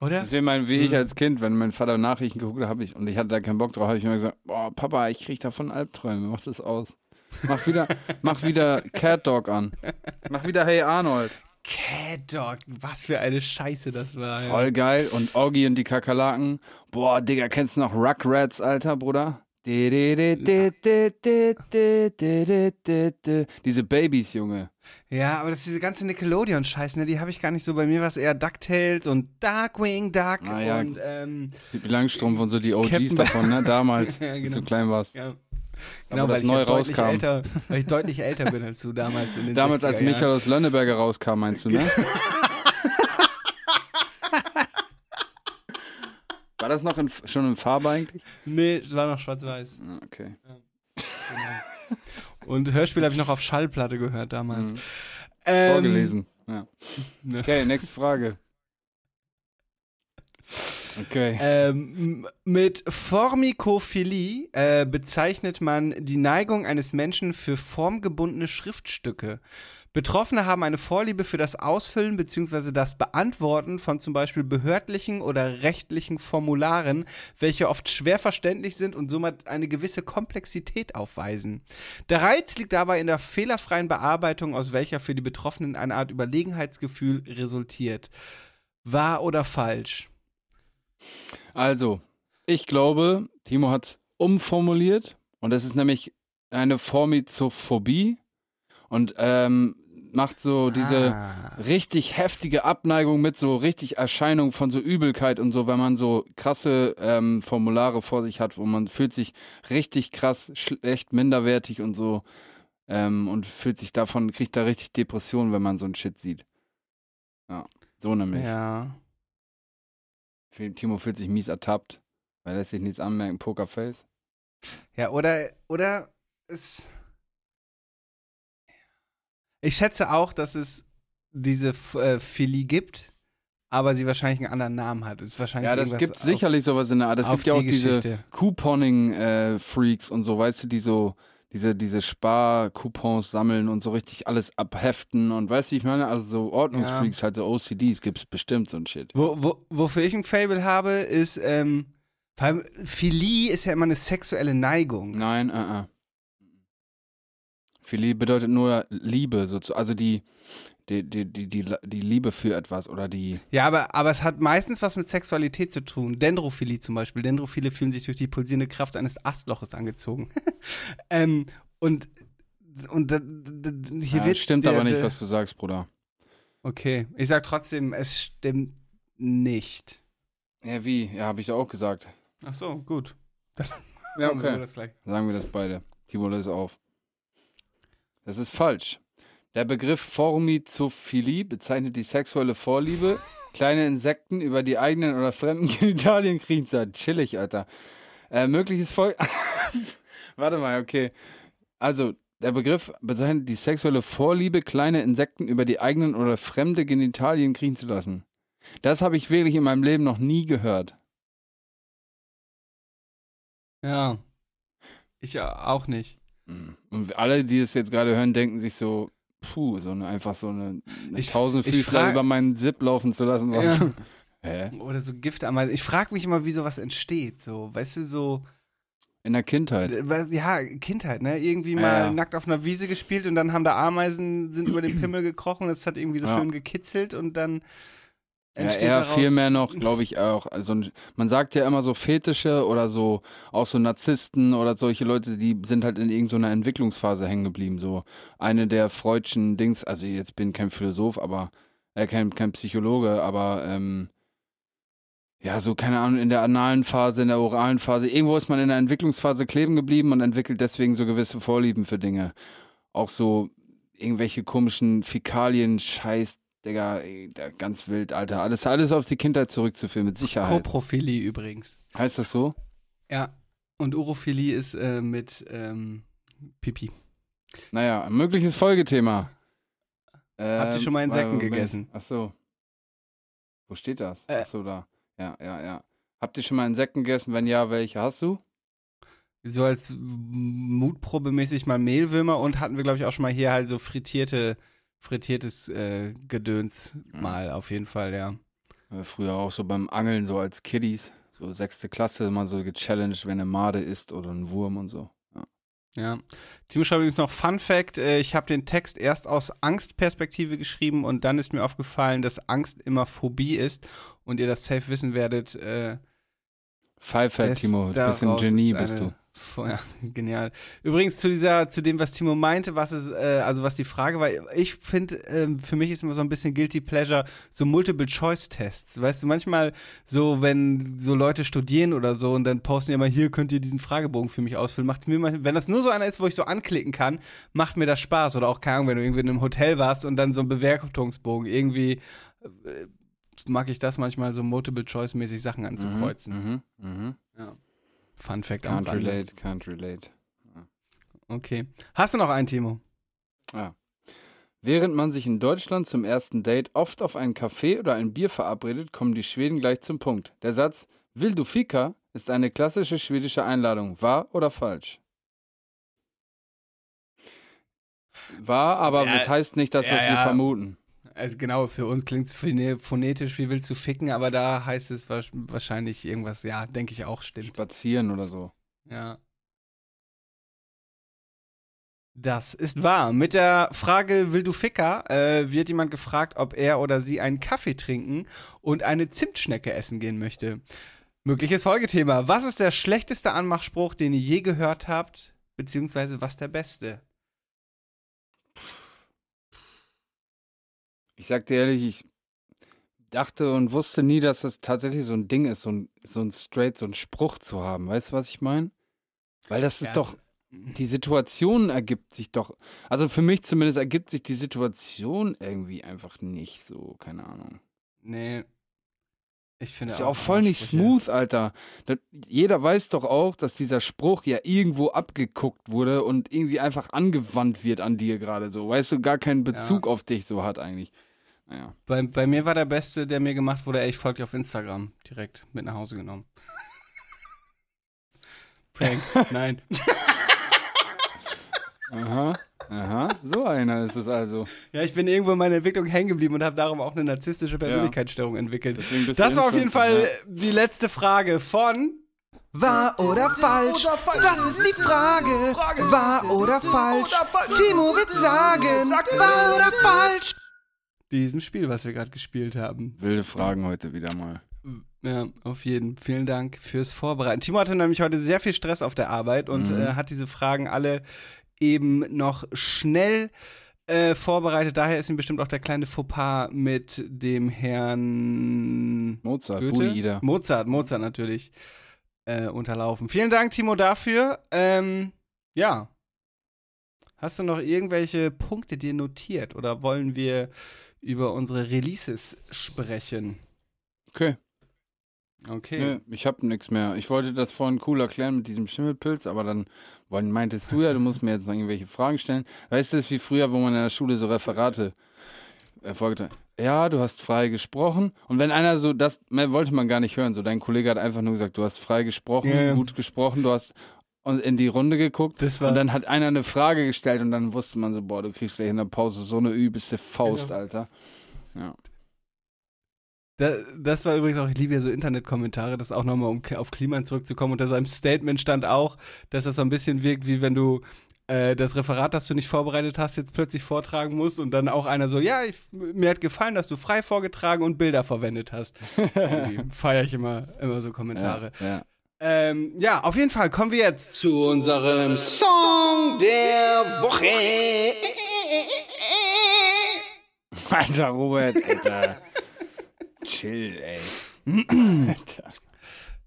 Oder? Deswegen mein, wie ich als Kind, wenn mein Vater Nachrichten geguckt hat, hab ich, und ich hatte da keinen Bock drauf, habe ich immer gesagt, boah, Papa, ich krieg davon Albträume, mach das aus. Mach wieder, *laughs* mach wieder Cat Dog an. Mach wieder Hey Arnold. Cat Dog, was für eine Scheiße das war. Voll ja. geil. Und Oggi und die Kakerlaken. Boah, Digga, kennst du noch Rugrats, Alter, Bruder? Diese Babys, Junge. Ja, aber das ist diese ganze Nickelodeon-Scheiße, ne? Die habe ich gar nicht so. Bei mir war es eher DuckTales und Darkwing Duck Ah, ja. und ähm, Pippi Langstrumpf und so die OGs Captain davon, ne? Damals, Ja, als genau. du klein warst. ja. Das weil neu ich ja deutlich rauskam. Älter, weil ich deutlich älter bin als du damals Damals, als 60er Jahren. Michael aus Lönneberger rauskam, meinst du, ne? War das noch in, schon in Farbe eigentlich? Nee, es war noch schwarz-weiß. Ah, Okay. Und Hörspiel habe ich noch auf Schallplatte gehört damals. Mhm. Ähm, Vorgelesen. Ja. ne. Okay, nächste Frage. Okay. Ähm, mit Formikophilie äh, bezeichnet man die Neigung eines Menschen für formgebundene Schriftstücke. Betroffene haben eine Vorliebe für das Ausfüllen bzw. das Beantworten von zum Beispiel behördlichen oder rechtlichen Formularen, welche oft schwer verständlich sind und somit eine gewisse Komplexität aufweisen. Der Reiz liegt dabei in der fehlerfreien Bearbeitung, aus welcher für die Betroffenen eine Art Überlegenheitsgefühl resultiert. Wahr oder falsch? Also, ich glaube, Timo hat es umformuliert und das ist nämlich eine Formizophobie und ähm, macht so diese Ah. richtig heftige Abneigung mit so richtig Erscheinung von so Übelkeit und so, wenn man so krasse ähm, Formulare vor sich hat, wo man fühlt sich richtig krass schlecht, minderwertig und so ähm, und fühlt sich davon, kriegt da richtig Depressionen, wenn man so ein Shit sieht. Ja, so nämlich. Ja. Timo fühlt sich mies ertappt, weil er lässt sich nichts anmerken, Pokerface. Ja, oder, oder es. Ich schätze auch, dass es diese äh, Philie gibt, aber sie wahrscheinlich einen anderen Namen hat. Es ist wahrscheinlich Ja, das gibt sicherlich sowas in der Art. Es gibt ja auch die diese. Couponing-Freaks und so, weißt du, die so diese, diese Spar-Coupons sammeln und so richtig alles abheften und weißt du, ich meine? Also so Ordnungsfreaks, halt so OCDs gibt's bestimmt so ein Shit. Wo, wo, wofür ich ein Fable habe, ist, ähm, vor allem, Philie ist ja immer eine sexuelle Neigung. Nein, äh, äh. Philie bedeutet nur Liebe, also die, die, die, die, die, Liebe für etwas oder die, Ja, aber, aber es hat meistens was mit Sexualität zu tun. Dendrophilie zum Beispiel. Dendrophile fühlen sich durch die pulsierende Kraft eines Astloches angezogen. *laughs* ähm, und und da, da, hier ja, wird stimmt der, aber nicht, der, was du sagst, Bruder. Okay, ich sag trotzdem, es stimmt nicht. Ja, wie? Ja, habe ich ja auch gesagt. Ach so, gut. *laughs* Ja, Machen wir okay. Das gleich. Sagen wir das beide. Timo, löse auf. Das ist falsch. Der Begriff Formizophilie bezeichnet die sexuelle Vorliebe, *laughs* kleine Insekten über die eigenen oder fremden Genitalien kriechen zu lassen. Chillig, Alter. Äh, mögliches Vol *laughs* Warte mal, okay. Also, der Begriff bezeichnet die sexuelle Vorliebe, kleine Insekten über die eigenen oder fremde Genitalien kriechen zu lassen. Das habe ich wirklich in meinem Leben noch nie gehört. Ja. Ich ja auch nicht. Mhm. Und alle, die es jetzt gerade hören, denken sich so, puh, so eine, einfach so eine, eine Ich- Tausendfüßler über meinen Zip laufen zu lassen. Was? Ja. Hä? Oder so Giftameisen. Ich frage mich immer, wie sowas entsteht. So, weißt du, so. In der Kindheit. Äh, Ja, Kindheit, ne? Irgendwie mal ja. nackt auf einer Wiese gespielt und dann haben da Ameisen, sind über den Pimmel gekrochen, es hat irgendwie so schön gekitzelt und dann Ja, eher viel mehr noch, glaube ich, auch. Also, man sagt ja immer so Fetische oder so, auch so Narzissten oder solche Leute, die sind halt in irgendeiner Entwicklungsphase hängen geblieben. So eine der Freudschen Dings, also jetzt bin kein Philosoph, aber, äh, kein, kein Psychologe, aber, ähm, ja, so, keine Ahnung, in der analen Phase, in der oralen Phase, irgendwo ist man in der Entwicklungsphase kleben geblieben und entwickelt deswegen so gewisse Vorlieben für Dinge. Auch so irgendwelche komischen Fäkalien, Scheiß, Digga, ganz wild, Alter. Alles, alles auf die Kindheit zurückzuführen, mit Sicherheit. Koprophilie übrigens. Heißt das so? Ja. Und Urophilie ist äh, mit ähm, Pipi. Naja, ein mögliches Folgethema. Ähm, Habt ihr schon mal Insekten ich? gegessen? Ach so. Wo steht das? Äh. Ach so, da. Ja, ja, ja. Habt ihr schon mal Insekten gegessen? Wenn ja, welche hast du? So als Mutprobemäßig mal Mehlwürmer und hatten wir, glaube ich, auch schon mal hier halt so frittierte, frittiertes äh, Gedöns mal auf jeden Fall, ja. Äh, Früher auch so beim Angeln, so als Kiddies. So sechste Klasse, mal so gechallenged, wenn eine Made ist oder ein Wurm und so. Ja. Ja. Timo schreibt übrigens noch Fun Fact: äh, Ich habe den Text erst aus Angstperspektive geschrieben und dann ist mir aufgefallen, dass Angst immer Phobie ist und ihr das safe wissen werdet. Äh, Pfeiffer, Best Timo, daraus Genie, ist bist du. *laughs* Ja, genial. Übrigens zu dieser, zu dem, was Timo meinte, was ist, äh, also was die Frage war, ich finde, ähm, für mich ist immer so ein bisschen Guilty Pleasure, so Multiple-Choice-Tests. Weißt du, manchmal so, wenn so Leute studieren oder so und dann posten die immer, hier könnt ihr diesen Fragebogen für mich ausfüllen, macht's mir mal, wenn das nur so einer ist, wo ich so anklicken kann, macht mir das Spaß. Oder auch, keine Ahnung, wenn du irgendwie in einem Hotel warst und dann so ein Bewertungsbogen, irgendwie äh, mag ich das manchmal so Multiple-Choice-mäßig Sachen anzukreuzen. Mhm, mhm. Fun Fact am Can't Rande. relate, can't relate. Okay. Hast du noch einen, Timo? Während man sich in Deutschland zum ersten Date oft auf einen Kaffee oder ein Bier verabredet, kommen die Schweden gleich zum Punkt. Der Satz Will du fika ist eine klassische schwedische Einladung. Wahr oder falsch? Wahr, aber Ja, das heißt nicht, dass ja, wir ja. vermuten. Also genau, für uns klingt es phonetisch, wie willst du ficken, aber da heißt es wa- wahrscheinlich irgendwas, ja, denke ich auch, stimmt. Spazieren oder so. Ja. Das ist wahr. Mit der Frage Will du Ficker äh, wird jemand gefragt, ob er oder sie einen Kaffee trinken und eine Zimtschnecke essen gehen möchte. Mögliches Folgethema. Was ist der schlechteste Anmachspruch, den ihr je gehört habt, beziehungsweise was der beste? Ich sag dir ehrlich, ich dachte und wusste nie, dass das tatsächlich so ein Ding ist, so ein, so ein straight, so ein Spruch zu haben. Weißt du, was ich meine? Weil das ist Ja, doch, die Situation ergibt sich doch, also für mich zumindest ergibt sich die Situation irgendwie einfach nicht so, keine Ahnung. Nee. Ich finde Ist ja auch voll nicht Anmachsprüche- smooth, Alter. Jeder weiß doch auch, dass dieser Spruch ja irgendwo abgeguckt wurde und irgendwie einfach angewandt wird an dir gerade so. Weißt du, gar keinen Bezug auf dich so hat eigentlich. Naja. Bei, bei mir war der beste, der mir gemacht wurde, ey, ich folge dir auf Instagram. Direkt mit nach Hause genommen. *laughs* Prank. Nein. Aha, aha. So einer ist es also. Ja, ich bin irgendwo in meiner Entwicklung hängen geblieben und habe darum auch eine narzisstische Persönlichkeitsstörung entwickelt. Deswegen bist Das war auf jeden Fall Influencer, die letzte Frage von. Wahr oder falsch? Das ist die Frage. Wahr oder falsch? Timo wird sagen. Wahr oder falsch? Diesem Spiel, was wir gerade gespielt haben. Wilde Fragen heute wieder mal. Ja, auf jeden. Vielen Dank fürs Vorbereiten. Timo hatte nämlich heute sehr viel Stress auf der Arbeit und Mhm. äh, hat diese Fragen alle eben noch schnell äh, vorbereitet. Daher ist ihm bestimmt auch der kleine Fauxpas mit dem Herrn Mozart, Goethe? Mozart, Mozart natürlich äh, unterlaufen. Vielen Dank, Timo, dafür. Ähm, ja. Hast du noch irgendwelche Punkte dir notiert oder wollen wir über unsere Releases sprechen? Okay. Okay. Nee, ich hab nix mehr. Ich wollte das vorhin cool erklären mit diesem Schimmelpilz, aber dann meintest du ja, du musst mir jetzt noch irgendwelche Fragen stellen. Weißt du, das ist wie früher, wo man in der Schule so Referate äh, vorgetragen Ja, du hast frei gesprochen. Und wenn einer so, das mehr wollte man gar nicht hören. So, dein Kollege hat einfach nur gesagt, du hast frei gesprochen, ja. gut gesprochen, du hast und in die Runde geguckt. Und dann hat einer eine Frage gestellt und dann wusste man so, boah, du kriegst gleich in der Pause so eine übelste Faust, Genau. Alter. Ja. Da, das war übrigens auch, ich liebe ja so Internetkommentare, das auch nochmal, um auf Kliman zurückzukommen. Unter seinem Statement stand auch, dass das so ein bisschen wirkt, wie wenn du äh, das Referat, das du nicht vorbereitet hast, jetzt plötzlich vortragen musst und dann auch einer so, ja, ich, mir hat gefallen, dass du frei vorgetragen und Bilder verwendet hast. *laughs* Feiere ich immer, immer so Kommentare. Ja, ja. Ähm, ja, auf jeden Fall kommen wir jetzt zu unserem Song der Woche. *laughs* Alter, Robert, Alter. Chill, ey. Alter. *clears throat*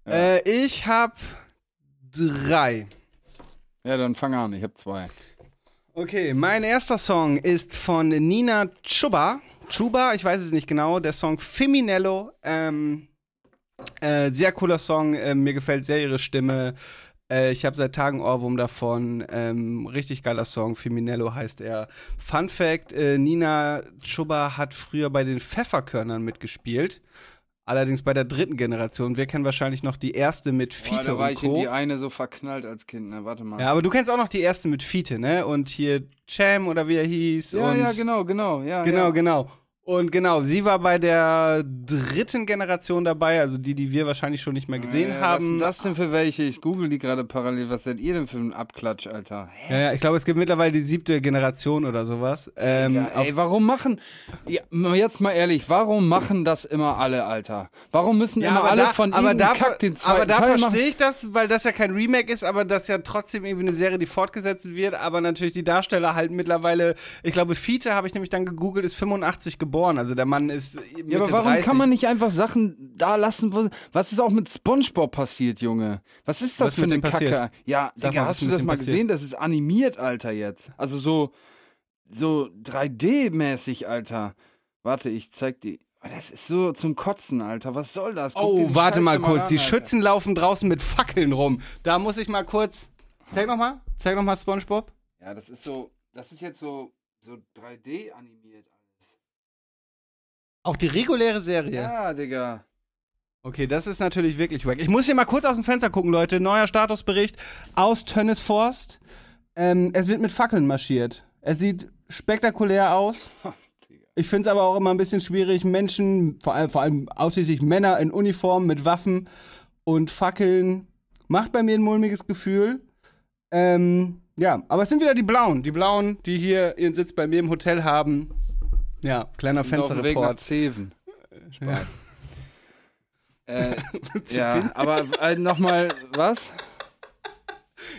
Äh, ich habe drei. Ja, dann fang an, ich hab zwei. Okay, mein erster Song ist von Nina Chuba. Chuba, ich weiß es nicht genau. Der Song Feminello. Ähm, äh, sehr cooler Song. Äh, mir gefällt sehr ihre Stimme. Äh, ich habe seit Tagen Ohrwurm davon. Ähm, richtig geiler Song. Feminello heißt er. Fun Fact: äh, Nina Chuba hat früher bei den Pfefferkörnern mitgespielt. Allerdings bei der dritten Generation. Wir kennen wahrscheinlich noch die erste mit Fiete Boah, da war ich in die eine so verknallt als Kind, ne? Warte mal. Ja, aber du kennst auch noch die erste mit Fiete, ne? Und hier Cham oder wie er hieß. ja, ja, genau, genau. Ja, Genau, ja. genau. Und genau, sie war bei der dritten Generation dabei, also die, die wir wahrscheinlich schon nicht mehr gesehen Äh, haben. Was sind das denn für welche? Ich google die gerade parallel. Was seid ihr denn für ein Abklatsch, Alter? Ja, ja, ich glaube, es gibt mittlerweile die siebte Generation oder sowas. Ähm, Ja, ey, warum machen, ja, jetzt mal ehrlich, warum machen das immer alle, Alter? Warum müssen immer alle da, von ihnen da, Kack den zweiten aber da Teil machen? verstehe ich das, weil das ja kein Remake ist, aber das ja trotzdem irgendwie eine Serie, die fortgesetzt wird, aber natürlich die Darsteller halt mittlerweile, ich glaube, Fiete habe ich nämlich dann gegoogelt, ist 85 geboren, also der Mann ist Mitte Ja, aber warum 30. kann man nicht einfach Sachen da lassen? wo- Was ist auch mit SpongeBob passiert, Junge? Was ist das Was für eine Kacke? passiert? Ja, Sag Digga, mal, hast du das mal passiert? gesehen? Das ist animiert, Alter, jetzt. Also so, so 3D-mäßig, Alter. Warte, ich zeig die. Das ist so zum Kotzen, Alter. Was soll das? Guck dir Oh, warte mal Scheiße kurz, an, die. Schützen laufen draußen mit Fackeln rum. Da muss ich mal kurz. Zeig noch mal, zeig noch mal SpongeBob. Ja, das ist so, das ist jetzt so, so 3D animiert. Auch die reguläre Serie. Ja, Digga. Okay, das ist natürlich wirklich wack. Ich muss hier mal kurz aus dem Fenster gucken, Leute. Neuer Statusbericht aus Tönnesforst. Ähm, es wird mit Fackeln marschiert. Es sieht spektakulär aus. *laughs* Digga. Ich finde es aber auch immer ein bisschen schwierig, Menschen, vor allem, vor allem ausschließlich Männer in Uniform mit Waffen und Fackeln, macht bei mir ein mulmiges Gefühl. Ähm, ja, aber es sind wieder die Blauen. Die Blauen, die hier ihren Sitz bei mir im Hotel haben. Ja, kleiner Fensterreport. Zeven. Spaß. *laughs* Äh, ja, aber äh, nochmal, was?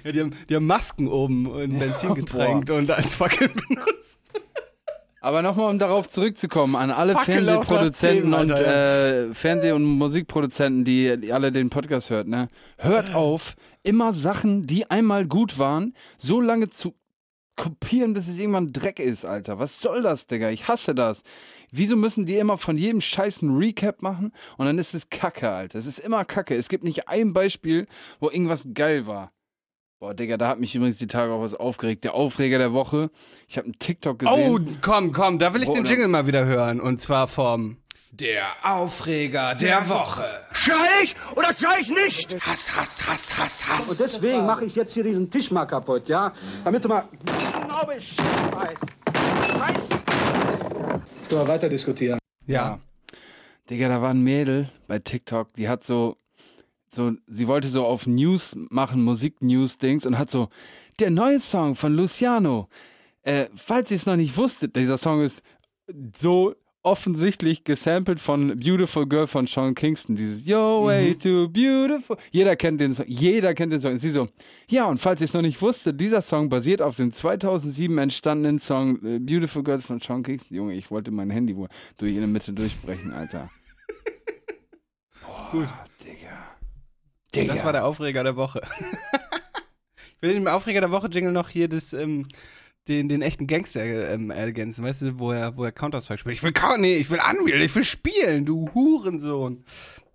Ja, die, haben, die haben Masken oben in Benzin getränkt und als Fackeln benutzt. Aber nochmal, um darauf zurückzukommen, an alle Fackel Fernsehproduzenten und äh, Fernseh- und Musikproduzenten, die, die alle den Podcast hört, ne? Hört auf, immer Sachen, die einmal gut waren, so lange zu kopieren, bis es irgendwann Dreck ist, Alter. Was soll das, Digga? Ich hasse das. Wieso müssen die immer von jedem Scheiß einen Recap machen und dann ist es Kacke, Alter. Es ist immer Kacke. Es gibt nicht ein Beispiel, wo irgendwas geil war. Boah, Digga, da hat mich übrigens die Tage auch was aufgeregt. Der Aufreger der Woche. Ich habe einen TikTok gesehen. Oh, komm, komm, da will ich Wo- den Jingle mal wieder hören. Und zwar vom Der Aufreger der Woche. Schrei ich oder schrei ich nicht? Hass, Hass, Hass, Hass, Hass. Und deswegen mache ich jetzt hier diesen Tisch mal kaputt, ja? Damit du mal genau Bescheid weißt. Scheiße. Jetzt können wir weiter diskutieren. Ja. Digga, da war ein Mädel bei TikTok, die hat so, so, sie wollte so auf News machen, Musik-News-Dings und hat so, der neue Song von Luciano. Äh, falls ihr es noch nicht wusstet, dieser Song ist so offensichtlich gesampelt von Beautiful Girl von Sean Kingston. Dieses Your way to beautiful. Jeder kennt den Song. Jeder kennt den Song. Und sie so, ja, und falls ihr es noch nicht wusstet, dieser Song basiert auf dem 2007 entstandenen Song äh, Beautiful Girls von Sean Kingston. Junge, ich wollte mein Handy wohl durch in der Mitte durchbrechen, Alter. Boah, Gut. Digga. Digga. Das war der Aufreger der Woche. *laughs* ich will im Aufreger der Woche Jingle noch hier das, ähm, den, den echten Gangster ähm, ergänzen, weißt du, wo er, wo er Counter-Strike spielt. Ich will, nee, ich will Unreal, ich will spielen, du Hurensohn.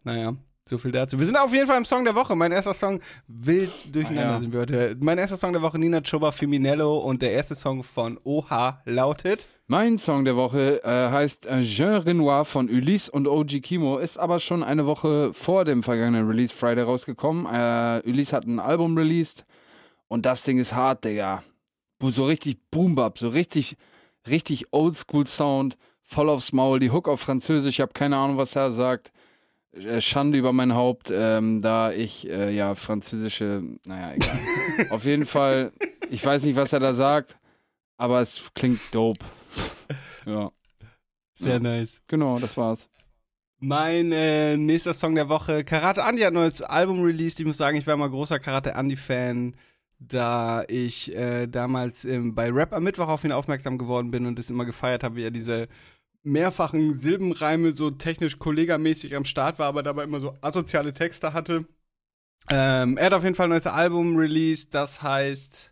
Naja, so viel dazu. Wir sind auf jeden Fall im Song der Woche. Mein erster Song, wild durcheinander Ah, ja. sind wir heute. Mein erster Song der Woche, Nina Choba Feminello und der erste Song von OH lautet Mein Song der Woche äh, heißt äh, Jean Renoir von Ulysse und OG Kimo, ist aber schon eine Woche vor dem vergangenen Release Friday rausgekommen. Äh, Ulysse hat ein Album released und das Ding ist hart, Digga. So richtig Boom-Bap, so richtig, richtig Oldschool-Sound, voll aufs Maul, die Hook auf Französisch, ich habe keine Ahnung, was er sagt. Äh, Schande über mein Haupt, ähm, da ich äh, ja französische, naja, egal. *laughs* auf jeden Fall, ich weiß nicht, was er da sagt, aber es klingt dope. Ja, sehr Ja. nice. genau, das war's. Mein äh, nächster Song der Woche, Karate Andy hat ein neues Album released. Ich muss sagen, ich war mal großer Karate Andy-Fan, da ich äh, damals ähm, bei Rap am Mittwoch auf ihn aufmerksam geworden bin und es immer gefeiert habe, wie er diese mehrfachen Silbenreime so technisch kollegamäßig am Start war, aber dabei immer so asoziale Texte hatte. Ähm, er hat auf jeden Fall ein neues Album released, das heißt.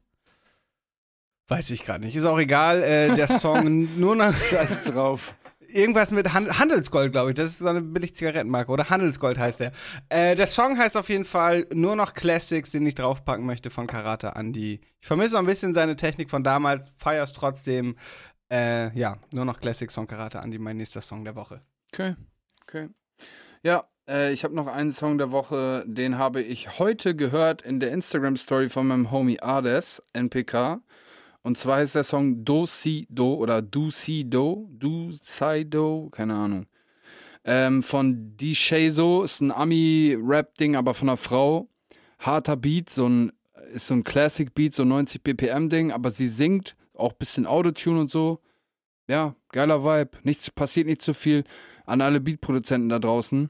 Weiß ich gerade nicht, ist auch egal. Äh, der Song *laughs* nur noch. Scheiß drauf. Irgendwas mit Han Handelsgold, glaube ich. Das ist so eine billig Zigarettenmarke. Oder Handelsgold heißt der. Äh, der Song heißt auf jeden Fall nur noch Classics, den ich draufpacken möchte von Karate Andy. Ich vermisse noch ein bisschen seine Technik von damals, feier's trotzdem. Äh, ja, nur noch Classics von Karate Andy, mein nächster Song der Woche. Okay, okay. Ja, äh, ich habe noch einen Song der Woche, den habe ich heute gehört in der Instagram-Story von meinem Homie Ades, NPK. Und zwar heißt der Song Do Si Do oder Do Si Do, Do Si Do, keine Ahnung. Ähm, von D-Shazo, ist ein Ami-Rap-Ding, aber von einer Frau. Harter Beat, so ein, ist so ein Classic-Beat, so 90 BPM-Ding, aber sie singt, auch ein bisschen Autotune und so. Ja, geiler Vibe. Nichts, passiert nicht zu viel. An alle Beat-Produzenten da draußen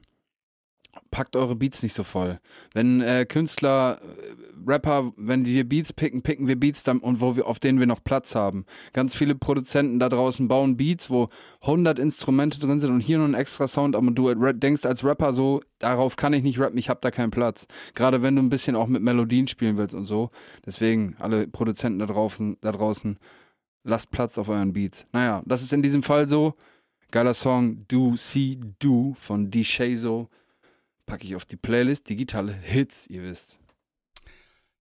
packt eure Beats nicht so voll. Wenn äh, Künstler, äh, Rapper, wenn hier Beats picken, picken wir Beats dann und wo wir, auf denen wir noch Platz haben. Ganz viele Produzenten da draußen bauen Beats, wo 100 Instrumente drin sind und hier nur ein extra Sound, aber du denkst als Rapper so, darauf kann ich nicht rappen, ich habe da keinen Platz. Gerade wenn du ein bisschen auch mit Melodien spielen willst und so. Deswegen alle Produzenten da draußen, da draußen, lasst Platz auf euren Beats. Naja, das ist in diesem Fall so. Geiler Song Do See Do von D. Shazo packe ich auf die Playlist digitale Hits, ihr wisst.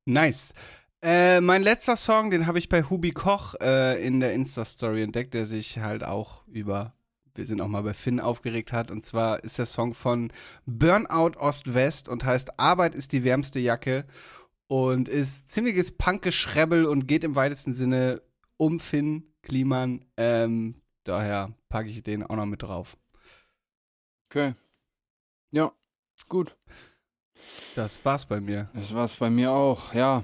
Nice. Äh, mein letzter Song, den habe ich bei Hubi Koch äh, in der Insta-Story entdeckt, der sich halt auch über, wir sind auch mal bei Finn aufgeregt hat. Und zwar ist der Song von Burnout Ost-West und heißt Arbeit ist die wärmste Jacke und ist ziemliches Punkgeschrebbel und geht im weitesten Sinne um Finn Kliman. Ähm, daher packe ich den auch noch mit drauf. Okay. Ja, Gut. Das war's bei mir. Das war's bei mir auch, ja.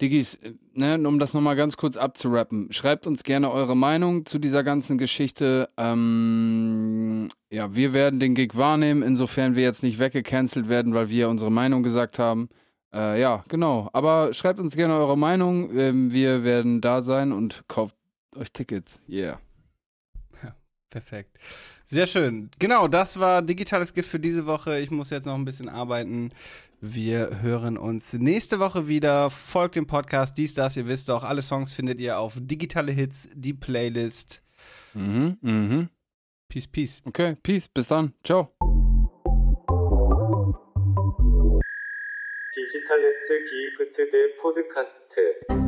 Diggis, ne, um das nochmal ganz kurz abzurappen, schreibt uns gerne eure Meinung zu dieser ganzen Geschichte. Ähm, ja, wir werden den Gig wahrnehmen, insofern wir jetzt nicht weggecancelt werden, weil wir unsere Meinung gesagt haben. Äh, ja, genau. Aber schreibt uns gerne eure Meinung. Ähm, wir werden da sein und kauft euch Tickets. Yeah. Ja, perfekt. Sehr schön. Genau, das war digitales Gift für diese Woche. Ich muss jetzt noch ein bisschen arbeiten. Wir hören uns nächste Woche wieder. Folgt dem Podcast, dies, das, ihr wisst doch. Alle Songs findet ihr auf digitale Hits, die Playlist. Mhm, mhm. Peace, peace. Okay, peace. Bis dann. Ciao. 디지털 S 기프트 대 포드카스트